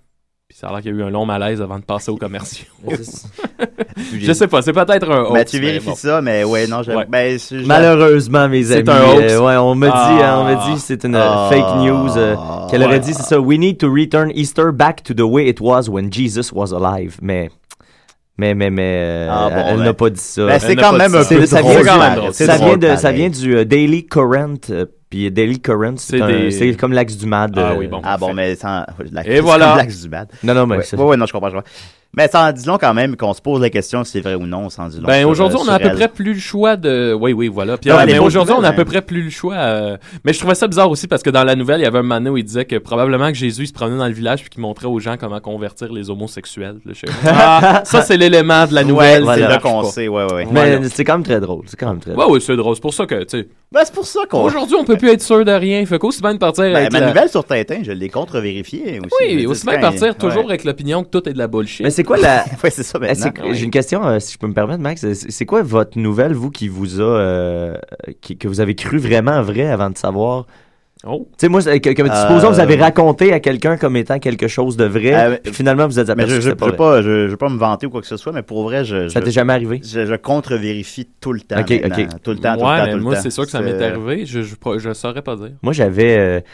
Puis ça a l'air qu'il y a eu un long malaise avant de passer aux commerciaux. je sais pas, c'est peut-être un hoax. Ben, tu mais vérifies bon. ça, mais ouais, non. Ouais. Ben, c'est- Malheureusement, mes C'est amis. un hoax. euh, ouais, on me dit, Ah. hein, on me dit, c'est une euh, Ah. fake news. euh, Qu'elle aurait Ouais. dit, c'est ça. We need to return Easter back to the way it was when Jesus was alive. Mais, mais, mais, mais, euh, Ah, bon, elle ben. n'a pas dit ça. Ben, c'est quand même un ça. peu ça drôle, vient, du- ça C'est vient drôle, de, ça pareil. vient du euh, Daily Current. Puis Daily Current, c'est des- c'est comme l'axe du Mad. Ah euh, oui, bon. Ah bon, mais sans. La, Et voilà. L'axe du bad. Non, non, mais Ouais, c'est- ouais, ouais, non, je comprends, je comprends. Mais ça en dit long quand même qu'on se pose la question si c'est vrai ou non, sans dit long. Ben aujourd'hui, euh, on a à peu près plus le choix de. Oui, oui, voilà. Puis, euh, mais aujourd'hui, on a à peu hein. près plus le choix. euh, Mais je trouvais ça bizarre aussi parce que dans la nouvelle, il y avait un donné où il disait que probablement que Jésus il se promenait dans le village puis qu'il montrait aux gens comment convertir les homosexuels. Là. Ah, ça, c'est l'élément de la nouvelle. Ouais, c'est ça là qu'on sait, ouais, ouais. Mais Voilà. c'est quand même très drôle. C'est quand même très Ouais, drôle. ouais, c'est drôle. C'est pour ça que, tu sais. Ben, c'est pour ça qu'on. Aujourd'hui, on peut plus être sûr de rien. Fait qu'aussi bien de partir Ben, avec. ma la- nouvelle sur Tintin, je l'ai contre-vérifiée aussi. Oui, aussi bien partir toujours avec l'opinion que tout est de la bullshit. Mais c'est quoi la. Ouais, c'est ça Eh, maintenant. c'est- J'ai une question, euh, si je peux me permettre, Max. C'est quoi votre nouvelle, vous, qui vous a. euh, qui- que vous avez cru vraiment vrai avant de savoir? Oh. Tu sais, moi, que, que- Euh, supposons que vous avez raconté à quelqu'un comme étant quelque chose de vrai, Euh, puis finalement vous êtes Mais aperçu je que je, je veux pas je, je veux pas me vanter ou quoi que ce soit, mais pour vrai, je. Ça t'est jamais arrivé? Je, je contre-vérifie tout le temps. Ok, maintenant. ok. Tout le temps, tout ouais, le temps, mais tout le moi, c'est sûr que ça m'est arrivé. Je, je saurais pas dire. Moi, j'avais.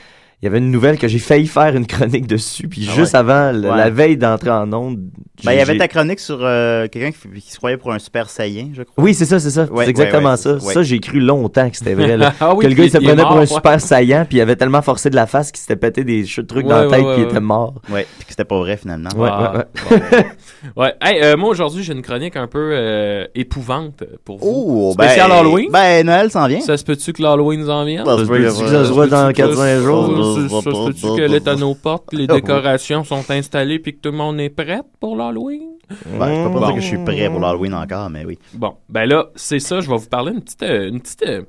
Il y avait une nouvelle que j'ai failli faire une chronique dessus, puis Ah juste ouais? avant, le- Ouais. la veille d'entrer en onde. Ben, il y avait ta chronique sur euh, quelqu'un qui, qui se croyait pour un super saillant, je crois. Oui, c'est ça, c'est ça. Ouais, c'est exactement ouais, ouais, ça. Ça, j'ai cru longtemps que c'était vrai. là. Ah oui, que le gars, il se prenait pour un ouais. super saillant, puis il avait tellement forcé de la face qu'il s'était pété des trucs dans Ouais, la tête, puis il était mort. Ouais, puis que c'était pas vrai finalement. Ouais, Ah, ouais. Hey, euh, moi, aujourd'hui, j'ai une chronique un peu euh, épouvante pour vous. Oh, Spécial ben, Halloween? Ben, Noël s'en vient. Ça se peut-tu que l'Halloween s'en vient? Ça se peut que ça se voit dans 80 jours? Ça se peut-tu qu'elle est à nos portes, que les décorations sont installées, puis que tout le monde est prêt pour l'Halloween? Ben, je peux pas Bon. dire que je suis prêt pour l'Halloween encore, mais oui. Bon, ben là, c'est ça, je vais vous parler une petite, euh, une petite, euh,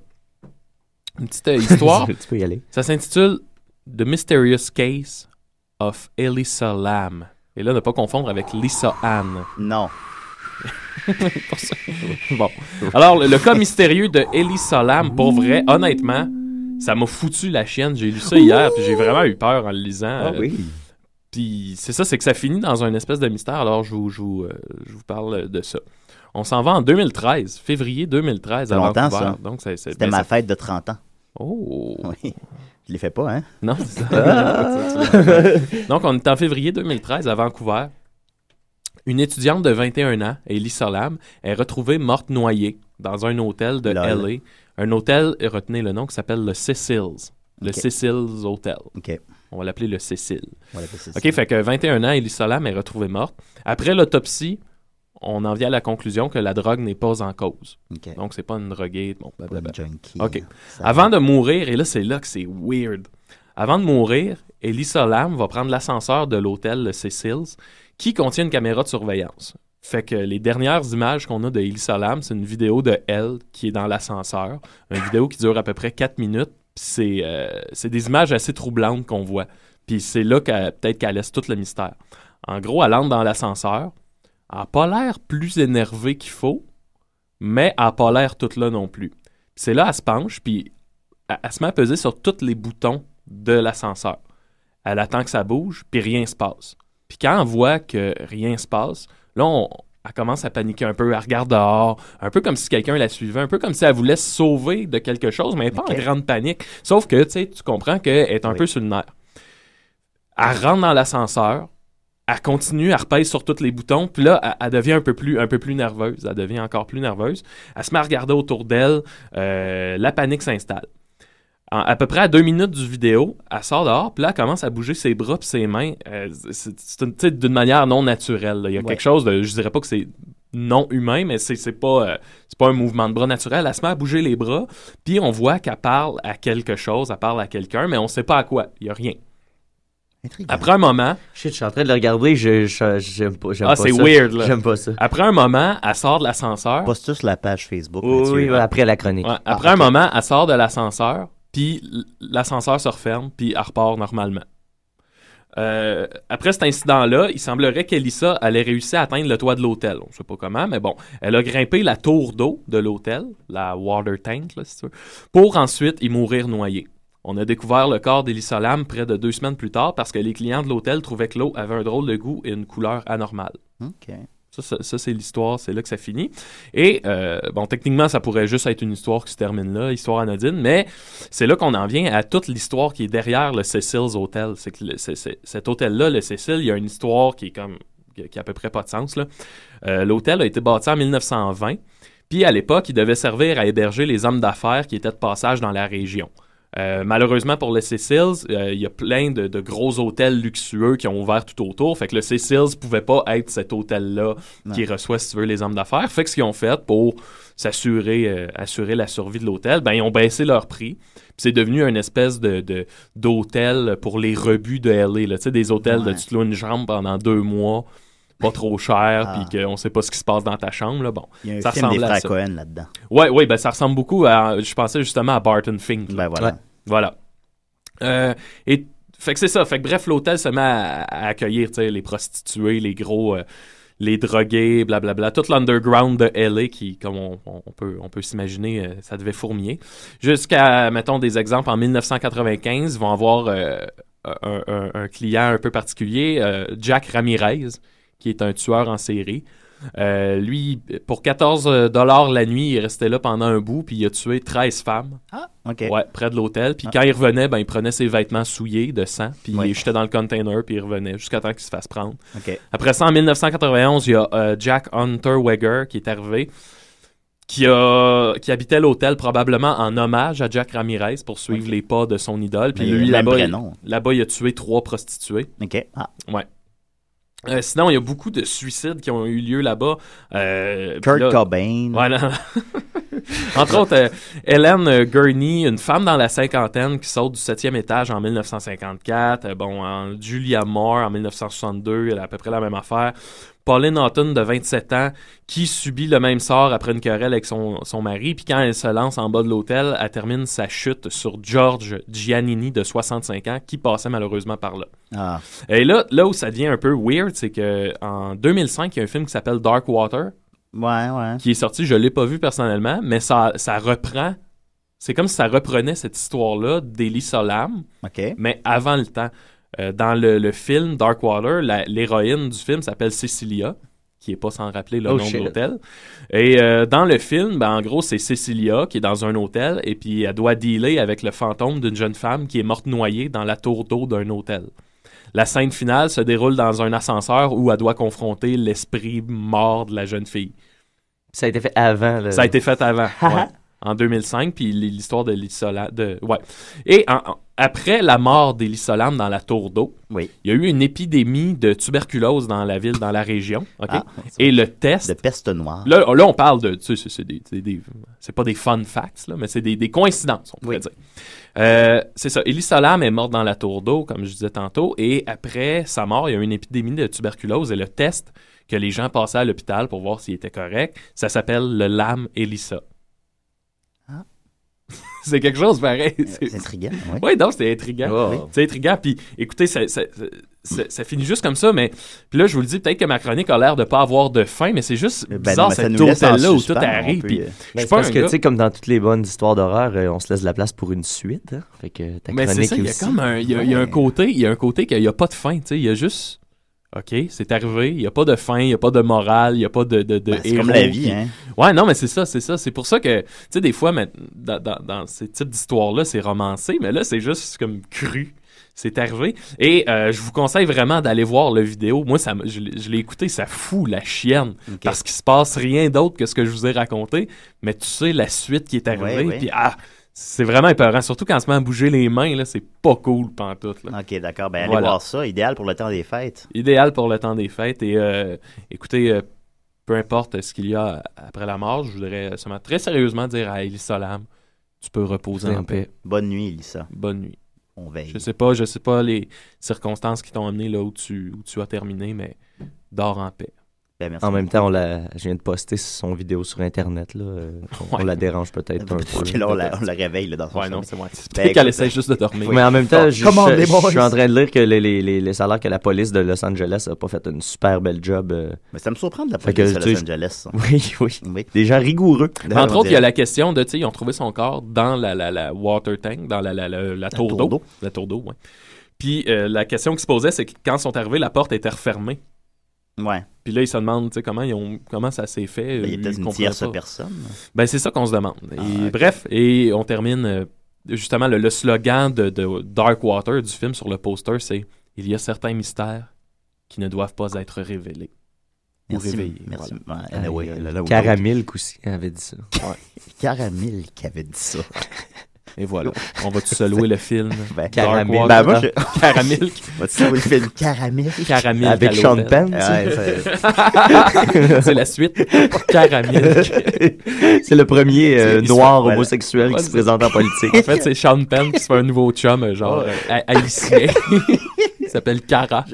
une petite euh, histoire. tu peux y aller. Ça s'intitule The Mysterious Case of Elisa Lam. Et là, ne pas confondre avec Lisa Anne. Non. Pour ça. bon. Alors, le, le cas mystérieux de Elisa Lam, pour vrai, honnêtement, ça m'a foutu la chienne. J'ai lu ça hier, puis j'ai vraiment eu peur en le lisant. Ah Euh, oui. Puis c'est ça, c'est que ça finit dans un espèce de mystère. Alors, je vous, je vous, euh, je vous parle de ça. On s'en va en 2013, février 2013 Ça à longtemps, Vancouver. ça. Donc, c'est- C'était ben, ma ça- fête de 30 ans. Oh! Oui. Je les fais pas, hein? Non, c'est ça. Ah. Donc, on est en février 2013 à Vancouver. Une étudiante de 21 ans, Ellie Solam, est retrouvée morte noyée dans un hôtel de Lol. LA. Un hôtel, retenez le nom, qui s'appelle le Cecil's. Le. Cecil's Hotel. OK. On va l'appeler le Cecil. On va l'appeler Cécile. OK, fait que 21 ans, Ellie Solam est retrouvée morte. Après l'autopsie, on en vient à la conclusion que la drogue n'est pas en cause. OK. Donc, c'est pas une droguée. Bon, blablabla. junkie. OK. Ça Avant de mourir, et là, c'est là que c'est weird. Avant de mourir, Elisa Lam va prendre l'ascenseur de l'hôtel le Cecil's qui contient une caméra de surveillance. Fait que les dernières images qu'on a de Lam, c'est une vidéo de elle qui est dans l'ascenseur. Une vidéo qui dure à peu près 4 minutes. C'est euh, des images assez troublantes qu'on voit. Puis c'est là qu'elle- peut-être qu'elle laisse tout le mystère. En gros, elle entre dans l'ascenseur. Elle n'a pas l'air plus énervée qu'il faut, mais elle n'a pas l'air toute là non plus. C'est là, elle se penche, puis elle, se met à peser sur tous les boutons de l'ascenseur. Elle attend que ça bouge, puis rien se passe. Puis quand elle voit que rien se passe, là, on- elle commence à paniquer un peu, elle regarde dehors, un peu comme si quelqu'un la suivait, un peu comme si elle voulait se sauver de quelque chose, mais elle pas en grande panique. Sauf que, tu sais, tu comprends qu'elle est un peu sur le nerf. Elle rentre dans l'ascenseur, elle continue, elle repèse sur tous les boutons, puis là, elle, elle devient un peu, plus, un peu plus nerveuse. Elle devient encore plus nerveuse. Elle se met à regarder autour d'elle, euh, la panique s'installe. En- à peu près à deux minutes du vidéo, elle sort dehors, puis là, elle commence à bouger ses bras puis ses mains euh, c'est- d'une manière non naturelle. là. Il y a Ouais. quelque chose de, je dirais pas que c'est non humain, mais c'est pas, euh, c'est pas un mouvement de bras naturel. Elle se met à bouger les bras, puis on voit qu'elle parle à quelque chose, elle parle à quelqu'un, mais on sait pas à quoi. Il y a rien. Après un moment, Shit, je suis en train de le regarder, je, j'aime pas, ah, c'est weird, là. J'aime pas ça. Après un moment, elle sort de l'ascenseur. Poste sur la page Facebook. Oui, Mathieu. oui, après la chronique. Ouais, Ah, après un moment, elle sort de l'ascenseur, puis l'ascenseur se referme, puis elle repart normalement. Euh, après cet incident-là, il semblerait qu'Elissa allait réussir à atteindre le toit de l'hôtel. On ne sait pas comment, mais bon. Elle a grimpé la tour d'eau de l'hôtel, la water tank, là, pour ensuite y mourir noyée. On a découvert le corps d'Elissa Lam près de deux semaines plus tard parce que les clients de l'hôtel trouvaient que l'eau avait un drôle de goût et une couleur anormale. Ça, c'est l'histoire, c'est là que ça finit. Et, euh, bon, techniquement, ça pourrait juste être une histoire qui se termine là, histoire anodine, mais c'est là qu'on en vient à toute l'histoire qui est derrière le Cecil's Hotel. Cet hôtel-là, le Cecil, il y a une histoire qui est à peu près pas de sens. Euh, L'hôtel a été bâti en 1920, puis à l'époque, il devait servir à héberger les hommes d'affaires qui étaient de passage dans la région. Euh, malheureusement pour le Cecil's, euh, il y a plein de, de gros hôtels luxueux qui ont ouvert tout autour. Fait que le Cecil's pouvait pas être cet hôtel-là qui reçoit, si tu veux, les hommes d'affaires. Fait que ce qu'ils ont fait pour s'assurer euh, assurer la survie de l'hôtel, ben ils ont baissé leur prix. C'est devenu une espèce de d'hôtel pour les rebuts de LA. là. Tu sais, des hôtels de tu te loues une chambre pendant deux mois, pas trop cher, Ah. puis qu'on sait pas ce qui se passe dans ta chambre. Là. Bon, Il y a un ça film des ressemble à frères ça. Cohen là-dedans. Ouais, ouais, ben ça ressemble beaucoup à. Je pensais justement à Barton Fink. Ben voilà. Ouais. Voilà. Euh, et fait que c'est ça. Fait que bref, l'hôtel se met à, à accueillir les prostituées, les gros, euh, les drogués, blablabla, tout l'underground de LA qui, comme on, on peut, on peut s'imaginer, euh, ça devait fourmiller. Jusqu'à, mettons des exemples, en 1995, ils vont avoir euh, un, un- un client un peu particulier, euh, Jack Ramirez, qui est un tueur en série. Euh, lui, pour 14 dollars la nuit, il restait là pendant un bout, puis il a tué 13 femmes. Ah, OK. Ouais, près de l'hôtel. Puis quand il revenait, ben, il prenait ses vêtements souillés de sang, puis Ouais. il les jetait dans le container, puis il revenait jusqu'à temps qu'il se fasse prendre. Après ça, en 1991, il y a euh, Jack Hunter Weger qui est arrivé, qui, a, qui habitait l'hôtel probablement en hommage à Jack Ramirez pour suivre les pas de son idole. Puis lui, là-bas, il, là-bas, il a tué trois prostituées. OK. Ah. Ouais. Euh, sinon, il y a beaucoup de suicides qui ont eu lieu là-bas. Euh, Kurt là- Cobain. Voilà. Entre autres, euh, Hélène euh, Gurney, une femme dans la cinquantaine qui saute du septième étage en 1954. Euh, bon, en Julia Moore en 1962, elle a à peu près la même affaire. Pauline Houghton de 27 ans qui subit le même sort après une querelle avec son, son mari. Puis quand elle se lance en bas de l'hôtel, elle termine sa chute sur George Giannini de 65 ans qui passait malheureusement par là. Ah. Et là, là où ça devient un peu weird, c'est que en 2005, il y a un film qui s'appelle Dark Water Ouais, ouais. qui est sorti. Je l'ai pas vu personnellement, mais ça, ça reprend. C'est comme si ça reprenait cette histoire-là d'Elisa Lam, OK. mais avant le temps. Euh, dans le, le film Dark Water, la- l'héroïne du film s'appelle Cecilia, qui est pas sans rappeler le Oh, nom shit. de l'hôtel. Et euh, dans le film, ben, en gros, c'est Cecilia qui est dans un hôtel et puis elle doit dealer avec le fantôme d'une jeune femme qui est morte noyée dans la tour d'eau d'un hôtel. La scène finale se déroule dans un ascenseur où elle doit confronter l'esprit mort de la jeune fille. Ça a été fait avant. là. Ça a été fait avant, ouais, en 2005, puis l'histoire de Lisa Lam- de ouais. Et en- en- après la mort d'Elisa Lam dans la tour d'eau, Oui. il y a eu une épidémie de tuberculose dans la ville, dans la région. Ah, Et le test. De peste noire. Là, là, on parle de. Tu sais, c'est- des, des- pas des fun facts, là, mais c'est des, des coïncidences, on pourrait dire. Euh, c'est ça. Elisa Lam est morte dans la tour d'eau, comme je disais tantôt, et après sa mort, il y a eu une épidémie de tuberculose, et le test que les gens passaient à l'hôpital pour voir s'il était correct. Ça s'appelle le lame Elissa. C'est quelque chose pareil. C'est intriguant, oui. Oui, donc c'était intriguant. Oh. C'est intriguant. Puis écoutez, ça, ça, ça- ça finit juste comme ça, mais puis là, je vous le dis, peut-être que ma chronique a l'air de pas avoir de fin, mais c'est juste Ben bizarre non, cet nous laisse en hôtel-là où tout arrive. peut, Puis euh, je Ben, pas parce que, tu sais, comme dans toutes les bonnes histoires d'horreur, euh, on se laisse de la place pour une suite. hein. Fait que ta Mais c'est ça, il y a aussi. comme un, il y a, il y a un côté, il y a un côté qu'il n'y a pas de fin, tu sais, il y a juste, ok, c'est arrivé, il n'y a pas de fin, il n'y a pas de morale, il n'y a pas de, de, de Ben, c'est comme la vie, hein. Ouais, non, mais c'est ça, c'est ça, c'est pour ça que, tu sais, des fois, mais, dans, dans, dans ces types d'histoires-là, c'est romancé, mais là, c'est juste comme cru. C'est arrivé. Et euh, je vous conseille vraiment d'aller voir le vidéo. Moi, ça, je, l'ai- je l'ai écouté, ça fout la chienne. Parce qu'il se passe rien d'autre que ce que je vous ai raconté. Mais tu sais la suite qui est arrivée. Puis ah, c'est vraiment épeurant. Surtout quand on se met à bouger les mains, là, c'est pas cool pantoute. Là. Ok, d'accord. Ben, allez Voilà. voir ça. Idéal pour le temps des fêtes. Idéal pour le temps des fêtes. Et euh, écoutez, euh, peu importe ce qu'il y a après la mort, je voudrais seulement très sérieusement dire à Elissa Lam, tu peux reposer en paix. Bonne nuit, Elissa. Bonne nuit. On veille. Je sais pas, je sais pas les circonstances qui t'ont amené là où tu, où tu as terminé, mais dors en paix. Ben, merci En même temps, on l'a, je viens de poster son vidéo sur Internet. Là. On, on la dérange peut-être un peu. Là, on la, on la réveille là, dans son Ouais, non, sommeil. c'est Ben, peut-être qu'elle essaie juste de dormir. Mais en même temps, je, suis en train de lire que les, les, les, les salaires que la police de Los Angeles a pas fait une super belle job. euh. Mais ça me surprend de la police que, tu Los Angeles. ça. Oui, oui, Des gens rigoureux. Entre autres, il y a la question de, tu sais, ils ont trouvé son corps dans la, la, la water tank, dans la, la, la, la tour d'eau. La tour d'eau. Puis euh, la question qui se posait, c'est que quand ils sont arrivés, la porte était refermée. Ouais. Puis là, ils se demandent, comment, ils ont, comment ça s'est fait. Ben, il y a euh, peut-être une tierce personne. Ben, c'est ça qu'on se demande. Et Ah. Bref, et on termine, euh, justement, le, le slogan de, de Dark Water du film sur le poster, c'est « Il y a certains mystères qui ne doivent pas être révélés. » Ou Merci, réveillés. merci. voilà. Ouais, Ah, Caramilk aussi avait dit ça. Caramel qui avait dit ça. Et voilà. On va-tu se louer le film Ben, Caramel. Ben, moi, je- Caramilk. Va-tu louer le film Caramel? Caramel Avec Sean. Penn, c'est la suite. Caramel. C'est le premier euh, noir homosexuel qui se présente en politique. En fait, c'est Sean Penn qui se fait un nouveau chum, genre euh, ha- haïtien. Il s'appelle Cara.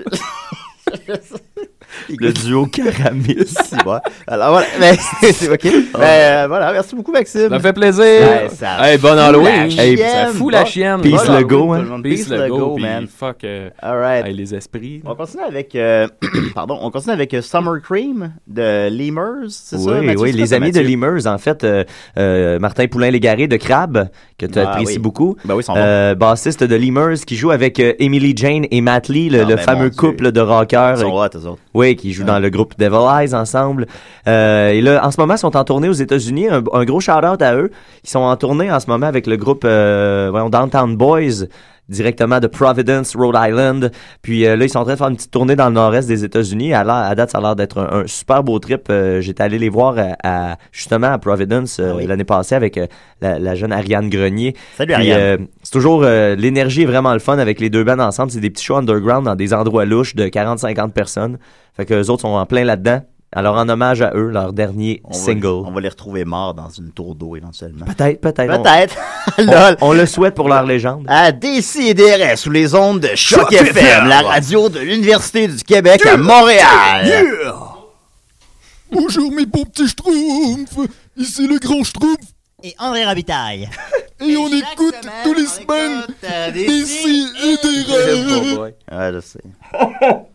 Le duo Caramel. C'est bon. Alors voilà, ben, c'est ok. Ben, euh, voilà, merci beaucoup Maxime. Ça fait plaisir. Ouais, ça hey, bon Halloween. Hey, chienne. ça fout la chienne. Peace Bon le go, hein. Peace, Peace le go, man. Fuck euh, All right. hey, les esprits. On continue avec, euh, pardon, on continue avec euh, Summer Cream de Lemurs, c'est ça? Oui, Mathieu? oui, C'est les amis de? Lemurs, en fait, euh, euh, Martin Poulain-Légaré de Crab, que tu Ah, apprécies oui. beaucoup, Ben oui, euh, bassiste de Lemurs, qui joue avec euh, Emily Jane et Matt Lee, le, Ah, le ben, fameux couple de rockers. Ils sont hot, eux autres. Oui, qui jouent dans le groupe Devil Eyes ensemble. Euh, et là, en ce moment, ils sont en tournée aux États-Unis. Un, gros shout-out à eux. Ils sont en tournée en ce moment avec le groupe euh, Downtown Boys, directement de Providence, Rhode Island. Puis euh, là, ils sont en train de faire une petite tournée dans le nord-est des États-Unis. À, la- à date, ça a l'air d'être un, un super beau trip. Euh, J'étais allé les voir à, à- justement à Providence euh, l'année passée avec la, la jeune Ariane Grenier. Salut, Puis, Ariane. c'est toujours l'énergie est vraiment le fun avec les deux bands ensemble. C'est des petits shows underground dans des endroits louches de 40-50 personnes. Fait que les autres sont en plein là-dedans. Alors en hommage à eux, leur dernier On va- single. on va les retrouver morts dans une tour d'eau éventuellement. Peut-être, peut-être. Peut-être. On, le souhaite pour leur légende. À DCDR sous les ondes de Choc, Choc FM, FM. la radio de l'Université du Québec à Montréal. Bonjour mes beaux petits schtroumpfs, ici le grand schtroumpf Et André Rabitaille. et on écoute tous les semaines et des rêves. Ouais, je sais.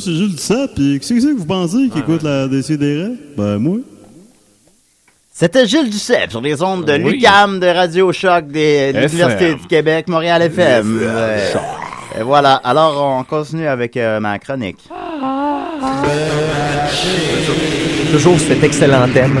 Salut, c'est Jules Duceppe, puis qu'est-ce que c'est que vous pensez qui écoute la DCDR? Ben, moi. C'était Gilles Duceppe sur les ondes de Oui. l'UCAM de Radio Choc de l'Université du Québec, Montréal FM. Ouais. Et voilà. Alors, on continue avec euh, ma chronique. Toujours cet excellent thème.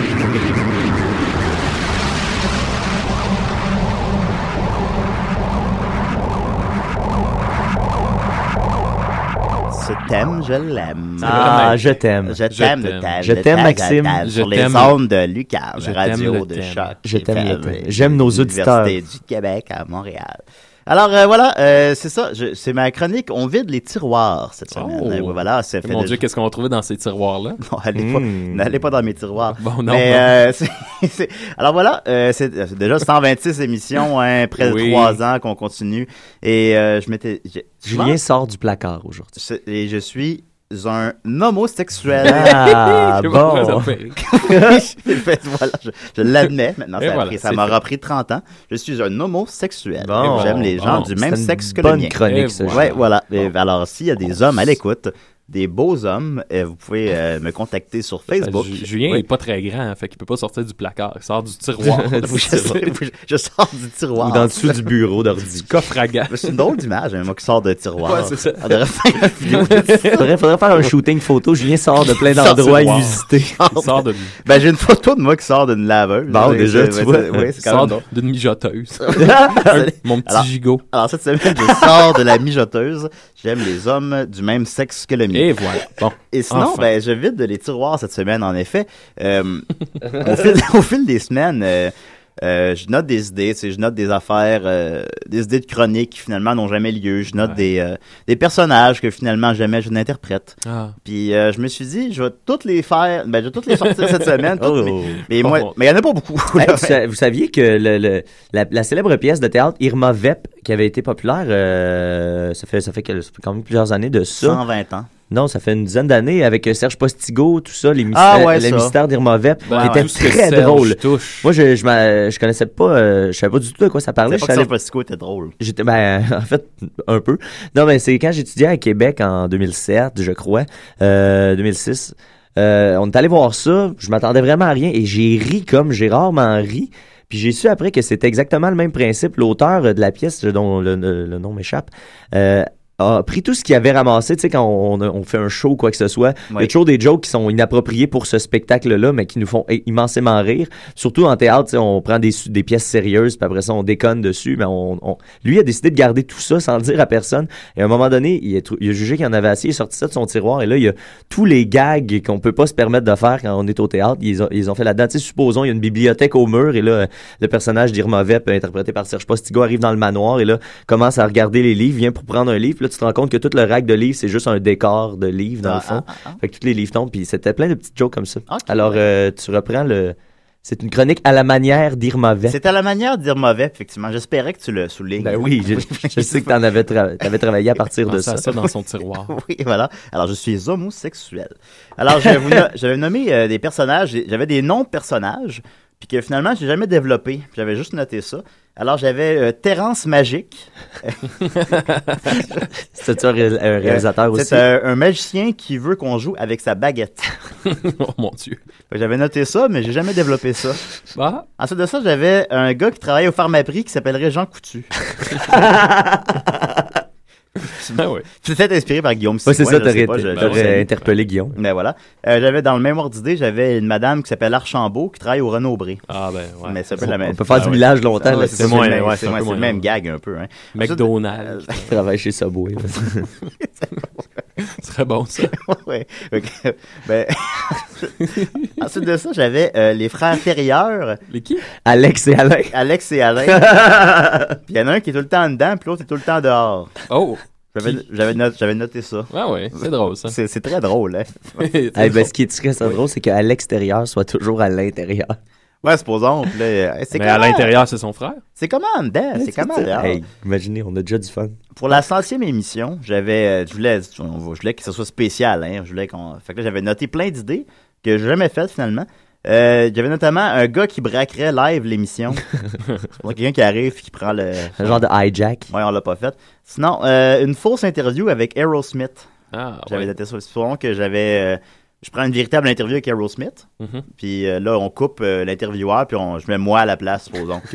Ce thème, je l'aime. Ah, je t'aime. Je t'aime. Je t'aime, Maxime. Sur les t'aime. ondes de l'UCAM, Je Radio t'aime, de. Choc. Je t'aime. J'aime nos auditeurs. Université du Québec à Montréal. Alors euh, voilà, euh, c'est ça, je- c'est ma chronique. On vide les tiroirs cette semaine. Oh. Euh, voilà, ça fait Mon déjà- Dieu, qu'est-ce qu'on va trouver dans ces tiroirs-là? Non, allez pas, n'allez pas dans mes tiroirs. Bon, non, Mais, non. euh, c'est- c'est- alors voilà, euh, c'est c'est déjà 126 émissions, hein, près Oui. de 3 ans qu'on continue. Et euh, je m'étais... Julien sort du placard aujourd'hui. c'est- Et je suis un homosexuel. Ah, bon. fait voilà, je, je l'admets maintenant. Ça, a voilà, pris- ça c'est m'aura fait. pris 30 ans. Je suis un homosexuel. Bon. J'aime les gens Bon. du même sexe que le mien. chronique, Ouais, voilà. Et alors, s'il y a des hommes à l'écoute, des beaux hommes, euh, vous pouvez euh, me contacter sur Facebook. Ben, Ju- Julien Oui. est pas très grand, hein, fait qu'il peut pas sortir du placard. Il sort du tiroir. je, sais, je sors du tiroir. Ou dans le dessous du bureau d'ordi. Du coffre à gaz. C'est une drôle d'image, hein, moi qui sors de tiroir. Ouais, c'est ça. On devrait faire une vidéo de ça. faudrait, faudrait faire un shooting photo. Julien sort de plein d'endroits tiroir. inusités. Il sort de- Ben, j'ai une photo de moi qui sort d'une laveuse. Bon, déjà, c'est- tu vois. c'est- ouais, c'est quand Sort d'une mijoteuse. Un- Mon petit alors, gigot. Alors, cette semaine, je sors de la mijoteuse. J'aime les hommes du même sexe que le mien. Et voilà. Bon. Et sinon, Enfin. ben, je vide les tiroirs cette semaine, en effet. Euh, au, fil, au fil des semaines, euh, euh, je note des idées, tu sais, je note des affaires, euh, des idées de chroniques qui finalement n'ont jamais lieu. Je note des, euh, des personnages que finalement jamais je n'interprète. Ah. Puis euh, je me suis dit, je vais toutes les faire, ben, je vais toutes les sortir cette semaine. toutes, Oh. mais mais moi- mais il y en a pas beaucoup. Là. vous, sa- vous saviez que le- le- la, la célèbre pièce de théâtre Irma Vep, qui avait été populaire, euh, ça, fait, ça, fait, que- ça fait quand même plusieurs années de ça. 120 ans. Non, ça fait une dizaine d'années avec euh, Serge Postigo, tout ça, les Ah mystères, ouais, les ça. mystères d'Irma Vep, Ouais, qui était ouais. Tout ce que très Serge drôle. touche. Moi, je, je, connaissais pas, euh, je savais pas du tout de quoi ça parlait. Pas Je que savais- Serge Postigo était drôle. J'étais, ben, en fait, un peu. Non, mais c'est quand j'étudiais à Québec en 2007, je crois, euh, 2006. Euh, on est allé voir ça. Je m'attendais vraiment à rien et j'ai ri comme j'ai rarement ri. Puis j'ai su après que c'était exactement le même principe. L'auteur euh, de la pièce, dont le, le- le nom m'échappe, euh, a pris tout ce qu'il avait ramassé, tu sais, quand on, on fait un show, quoi que ce soit. Il y a toujours des jokes qui sont inappropriés pour ce spectacle-là, mais qui nous font immensément rire. Surtout en théâtre, tu sais, on prend des, pièces sérieuses, puis après ça, on déconne dessus. Mais on, on- lui a décidé de garder tout ça sans le dire à personne. Et à un moment donné, il a, trou- il a jugé qu'il y en avait assez, il a sorti ça de son tiroir. Et là, il y a tous les gags qu'on peut pas se permettre de faire quand on est au théâtre. Ils ont, ils ont fait là-dedans. Tu sais, supposons, il y a une bibliothèque au mur, et là, le personnage d'Irma Vep, interprété par Serge Postigo, arrive dans le manoir, et là, commence à regarder les livres, vient pour prendre un livre. Là, tu te rends compte que tout le rack de livres, c'est juste un décor de livres, dans Ah, le fond. ah, ah, Fait que tous les livres tombent, puis c'était plein de petites jokes comme ça. Alors, euh, tu reprends le... C'est une chronique à la manière d'Irma Vep. C'est à la manière de dire mauvais, effectivement. J'espérais que tu le soulignes. Ben oui, je, je sais que tu avais, tra- travaillé à partir de ça. ça dans son tiroir. oui, voilà. Alors, je suis homosexuel. Alors, j'avais nommé euh, des personnages, j'avais des noms de personnages, puis que finalement, j'ai jamais développé. J'avais juste noté ça. Alors, j'avais euh, Terence Magique. C'est-tu un, ré- un réalisateur aussi? C'est un, un magicien qui veut qu'on joue avec sa baguette. oh mon Dieu. J'avais noté ça, mais j'ai jamais développé ça. Ah. Ensuite de ça, j'avais un gars qui travaille au Pharmaprix qui s'appellerait Jean Coutu. Ben oui. C'est peut-être inspiré par Guillaume Ouais, c'est Sigouin, ça, t'aurais pas, je- t'aurais interpellé Guillaume. Mais voilà. Euh, j'avais dans le même ordre d'idée, j'avais une madame qui s'appelle Archambault qui travaille au Renaud-Bré. Ah ben ouais. Mais c'est un peu la même. On peut faire du Ah ouais. millage longtemps, Ah là, c'est moins- le même- ouais, c'est le même gag un peu. Hein. McDonald's. Je travaille chez Subway. Ce serait bon, ça. ouais. Ben, Ensuite de ça, j'avais euh, les frères Ferrieur. Les qui? Alex et Alain. Alex et Alain. puis il y en a un qui est tout le temps dedans, puis l'autre est tout le temps dehors. Oh! J'avais, j'avais, not- j'avais noté ça. Ah ouais, c'est drôle, ça. C'est, c'est très drôle, hein. Ben, ce qui est très drôle, c'est qu'à l'extérieur soit toujours à l'intérieur. Ouais, supposons. puis là, c'est Mais à l'intérieur, c'est son frère? C'est comment en dedans? C'est comment? Hey, imaginez, on a déjà du fun. Pour la centième émission, j'avais, euh, je voulais, je voulais que ce soit spécial, hein. Je voulais qu'on, fait que là, j'avais noté plein d'idées que j'ai jamais faites finalement. Euh, j'avais notamment un gars qui braquerait live l'émission. C'est quelqu'un qui arrive et qui prend le. Un genre de hijack. Ouais, on l'a pas fait. Sinon, euh, une fausse interview avec Aerosmith. Ah, J'avais ouais. Souvent que j'avais. euh, je prends une véritable interview avec Aerosmith. Mhm. Puis euh, là, on coupe euh, l'intervieweur, puis on, je mets moi à la place, supposons.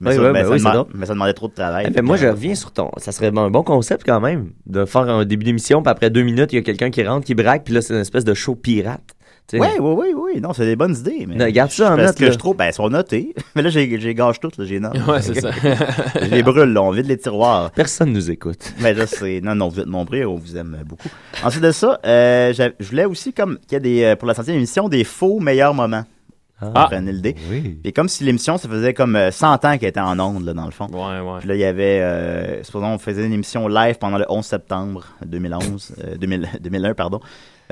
Mais, Oui, ça, oui, mais ben ça oui, mais ça demandait trop de travail. Eh ben, moi, je reviens sur ton. Ça serait un bon concept quand même, de faire un début d'émission, puis après deux minutes, il y a quelqu'un qui rentre, qui braque, puis là, c'est une espèce de show pirate. Oui, oui, oui, oui. Non, c'est des bonnes idées. Mais Non, garde ça en Parce note, que là. je trouve, ben, elles sont notées. Mais là, j'ai j'ai gâche toutes, là, j'ai note. Ouais, c'est ça. je les brûle, là, on vide les tiroirs. Personne nous écoute. Mais là, c'est. Non, non, vous êtes nombreux, on vous aime beaucoup. Ensuite de ça, euh, je voulais aussi, comme, qu'il y a des, euh, pour la centième émission, des faux meilleurs moments. Ah. Prenez le dé. Et comme si l'émission, ça faisait comme euh, 100 ans qu'elle était en ondes, là, dans le fond. Ouais, ouais. Puis là, il y avait, euh, supposons, on faisait une émission live pendant le 11 septembre 2011, euh, 2000 2001, pardon.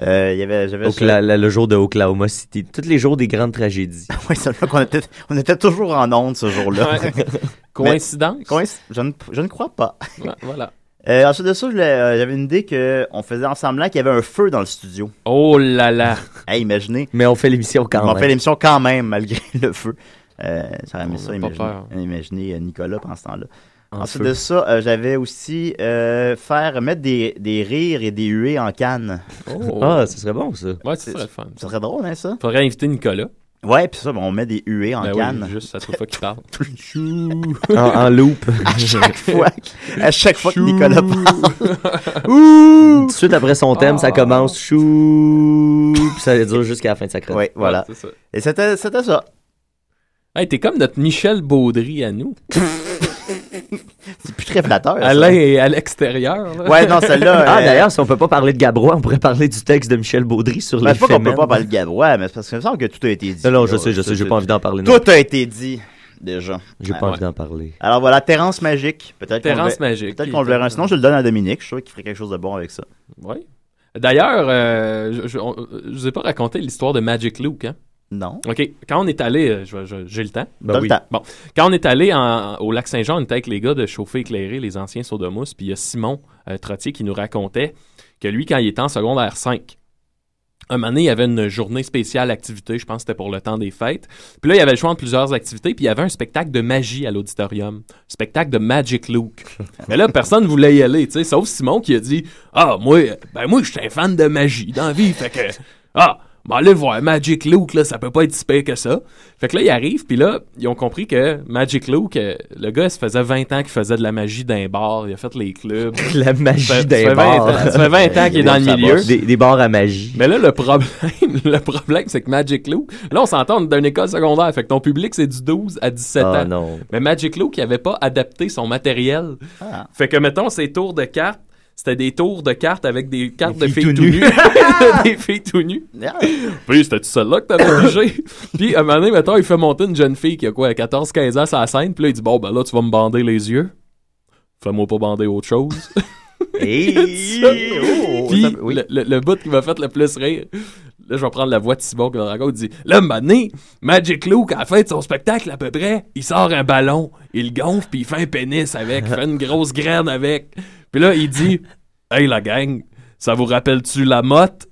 Euh, y avait, j'avais le jour de Oklahoma City. Tous les jours des grandes tragédies. Oui, c'est vrai qu'on était, on était toujours en ondes ce jour-là. Ouais. Mais- Coïncidence? coïnc- je, ne, je ne crois pas. Ouais, voilà. Euh, ensuite de ça, je euh, j'avais une idée qu'on faisait ensemble qu'il y avait un feu dans le studio. Oh là là! Hey, imaginez. Mais on fait l'émission quand on même. fait l'émission quand même, malgré le feu. Euh, On ça, imaginer, peur. imaginer, euh, Nicolas pendant ce temps-là. En Ensuite feu. de ça, euh, j'avais aussi euh, faire mettre des, des rires et des huées en canne. Oh. Ah, ce serait bon, ça. Ouais, ce serait le fun. Ça serait drôle, hein, ça? Faudrait inviter Nicolas. Ouais, puis ça, ben, on met des huées en Ben oui, canne. juste à chaque fois qu'il parle. En, en loop. à chaque fois, à chaque fois que Nicolas parle. Tout de suite après son thème, Ah. ça commence chou, puis ça dure jusqu'à la fin de sa chronique. Oui, voilà. c'est ça. Et c'était c'était ça. Hey, t'es comme notre Michel Baudry à nous. C'est plus très flatteur. ça. Alain est à l'extérieur. Ouais, non, celle-là. Ah, euh, d'ailleurs, si on peut pas parler de Gabrois, on pourrait parler du texte de Michel Baudry sur ben, les c'est pas qu'on peut pas parler de Gabrois, mais c'est parce que me semble que tout a été dit. Non, non, je sais, je sais, j'ai pas envie d'en parler. non. Tout a été dit, déjà. J'ai pas Ouais. envie d'en parler. Alors voilà, Terrence Magique. Peut-être qu'on Terrence ver- Magique, Peut-être qu'on le verra. Sinon, je le donne à Dominique. Je suis sûr qu'il ferait quelque chose de bon avec ça. Oui. D'ailleurs, euh, je, je vous ai pas raconté l'histoire de Magic Luke, hein? Non. OK. Quand on est allé, euh, je vais- je- j'ai le temps. Ben T'as le oui. temps. Bon. Quand on est allé en- au lac Saint-Jean, on était avec les gars de Chauffer Éclairé, les anciens Sodomous, puis il y a Simon euh, Trottier qui nous racontait que lui, quand il était en secondaire 5, un moment donné, il y avait une journée spéciale activité, je pense que c'était pour le temps des fêtes. Puis là, il y avait le choix entre plusieurs activités, puis il y avait un spectacle de magie à l'auditorium. Spectacle de Magic Luke. Mais là, personne voulait y aller, tu sais, sauf Simon qui a dit Ah, moi, ben moi, je suis un fan de magie dans la vie, fait que. Ah! Ben allez voir Magic Luke, là, ça peut pas être si pire que ça. Fait que là, il arrive, puis là, ils ont compris que Magic Luke, euh, le gars, ça faisait 20 ans qu'il faisait de la magie d'un bar, il a fait les clubs. La magie d'un fait 20 bar. ans- Ça fait 20 ans qu'il est dans le milieu. Des, des bars à magie. Mais là, le problème, le problème, c'est que Magic Luke, là, on s'entend, on est dans une école secondaire, fait que ton public, c'est du 12 à 17 Ah, ans. non. Mais Magic Luke, il avait pas adapté son matériel. Ah. Fait que, mettons, ses tours de cartes, c'était des tours de cartes avec des cartes Des de filles filles tout tout nues. des filles tout nues. Puis, c'était-tu celle-là que t'avais pigé? Puis, à un moment donné, mettons, il fait monter une jeune fille qui a quoi, 14-15 ans sur la scène, puis là, il dit, bon, ben là, tu vas me bander les yeux. Fais-moi pas bander autre chose. Hey! Oh, Puis, ça- oui. le, le, le bout qui m'a fait le plus rire, là, je vais prendre la voix de Simon raconte, il dit, là, donné, Magic Luke, à la fin de son spectacle, à peu près, il sort un ballon, il le gonfle, puis il fait un pénis avec, il fait une grosse graine avec. Puis là, il dit, hey, la gang, ça vous rappelle-tu la motte?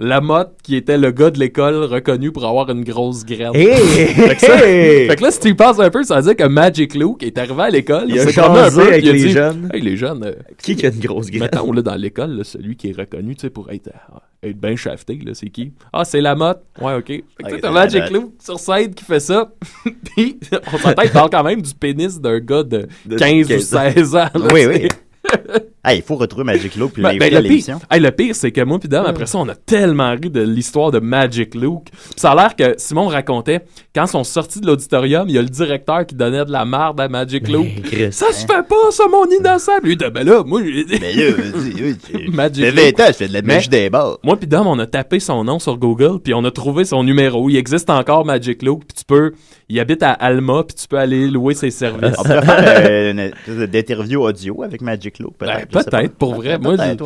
La motte qui était le gars de l'école reconnu pour avoir une grosse graine. Hey! fait, que ça- fait que là, si tu y penses un peu, ça veut dire que Magic Luke est arrivé à l'école, Il a s'est promené un peu, avec il a les dit, jeunes. Hey, les jeunes, euh, Qui qui a une grosse graine? Mettons, là, dans l'école, celui qui est reconnu, tu sais, pour être, euh, être bien shafté, là, c'est qui? Ah, c'est la motte. Ouais, OK. Fait que, t'as c'est Magic Luke sur scène qui fait ça. Puis, on s'entend, il parle quand même du pénis d'un gars de, De 15 ou 15 ans. 16 ans. là, Oui, oui. Hey, il faut retrouver Magic Luke puis Ben, ben, à le, l'émission. pire, hey, le pire, c'est que moi puis Dom, après ça, on a tellement ri de l'histoire de Magic Luke. Puis ça a l'air que Simon racontait, quand ils sont sortis de l'auditorium, il y a le directeur qui donnait de la marde à Magic Luke. Ça se fait pas, ça, mon innocent! Puis lui, il dit, ben là, moi, j'ai dit... Mais là, vas-y, oui, tu- Magic J'ai Luke. 20 ans, je fais de la magie des bars. Moi puis Dom, on a tapé son nom sur Google, puis on a trouvé son numéro. Il existe encore Magic Luke, puis tu peux... Il habite à Alma, puis tu peux aller louer ses services. On faire euh, une espèce d'interview audio avec Magic Luke, peut-être. Ben, peut-être, pour vrai. Moi, ouais.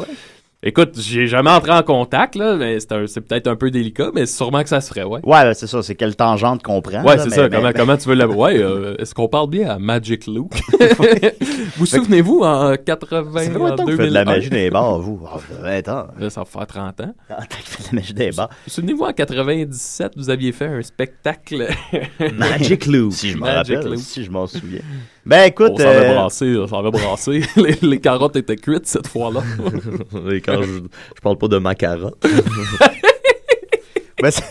Écoute, j'ai jamais entré en contact, là, mais c'est un- c'est peut-être un peu délicat, mais sûrement que ça se ferait, ouais. Ouais, ben, c'est ça, c'est quelle tangente qu'on prend. Ouais, là, c'est mais- ça. mais- comment, mais- comment tu veux la. Ouais, euh, est-ce qu'on parle bien à Magic Luke? Vous souvenez-vous en 80 Ça fait en longtemps que vous faites de la 2001? magie des bars, vous. Ah, ça fait 20 ans. Là, ça va faire 30 ans. Ah, fait de la magie des bars. Vous souvenez-vous en 97, vous aviez fait un spectacle Magic Luke. Si je m'en Magic rappelle, Luke. si je m'en souviens. Ben écoute, On s'en avait euh, brassé, on s'en avait brassé. les, les carottes étaient cuites cette fois-là. Et quand je, je parle pas de ma carotte. Ben, c'est-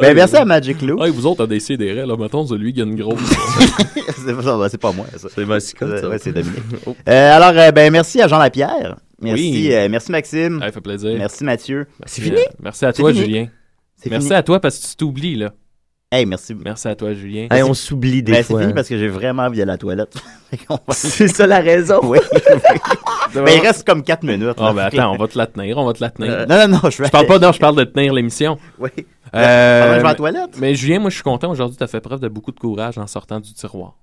Ben, merci à Magic Lou. Ouais, vous autres, à décider, là, mettons, celui qui a une grosse. c'est pas, ben, c'est pas moi, ça. C'est ça. Ouais, c'est Dominique. Euh, alors, euh, ben, merci à Jean Lapierre. Merci, Oui. euh, merci Maxime. Ça fait plaisir. Merci Mathieu. Merci, euh, merci à toi, C'est fini? Julien. C'est Merci fini? à toi parce que tu t'oublies, là. Hey, merci. Merci à toi, Julien. Hey, on s'oublie des Ben, fois. C'est fini parce que j'ai vraiment envie d'aller à la toilette. C'est ça la raison. Oui. ben, il reste comme 4 minutes. Là. ben attends, on va te la tenir, on va te la tenir. Euh, non, non, non, je vais- parle pas, non, je parle de tenir l'émission. Oui. Euh, je vais à la mais- toilette? Mais Julien, moi, je suis content aujourd'hui, tu as fait preuve de beaucoup de courage en sortant du tiroir.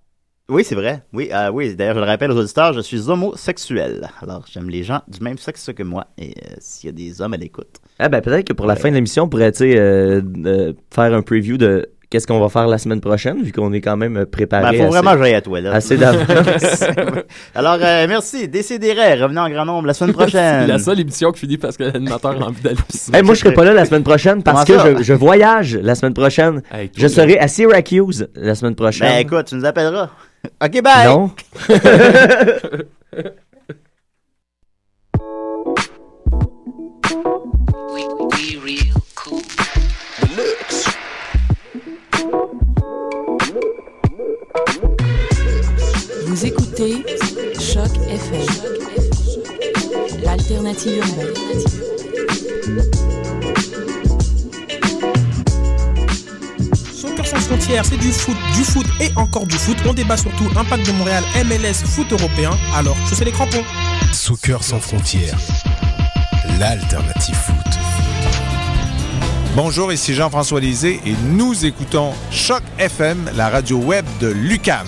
Oui, c'est vrai. Oui, euh, oui. D'ailleurs, je le rappelle aux auditeurs, je suis homosexuel. Alors, j'aime les gens du même sexe que moi. Et euh, s'il y a des hommes à l'écoute. Ah ben peut-être que pour la fin de l'émission, on pourrait euh, euh, faire un preview de qu'est-ce qu'on va faire la semaine prochaine, vu qu'on est quand même préparé. Ben, faut assez- vraiment j'aille à la toilette. Assez d'avance. Alors, euh, merci. Décidérez. Revenez en grand nombre la semaine C'est prochaine. la seule émission qui finit parce que l'animateur a envie d'aller. Hey, moi, je serai pas là la semaine prochaine parce Comment que je, je voyage la semaine prochaine. Hey, toi, je serai à Syracuse la semaine prochaine. Ben, écoute, tu nous appelleras. OK, bye. Non. Vous écoutez Choc FM, l'alternative urbaine. Soccer sans frontières, c'est du foot, du foot et encore du foot. On débat surtout impact de Montréal, MLS, foot européen. Alors, chaussez les crampons. Soccer sans frontières, l'alternative foot. Bonjour, ici Jean-François Lisée et nous écoutons Choc FM, la radio web de Lucam.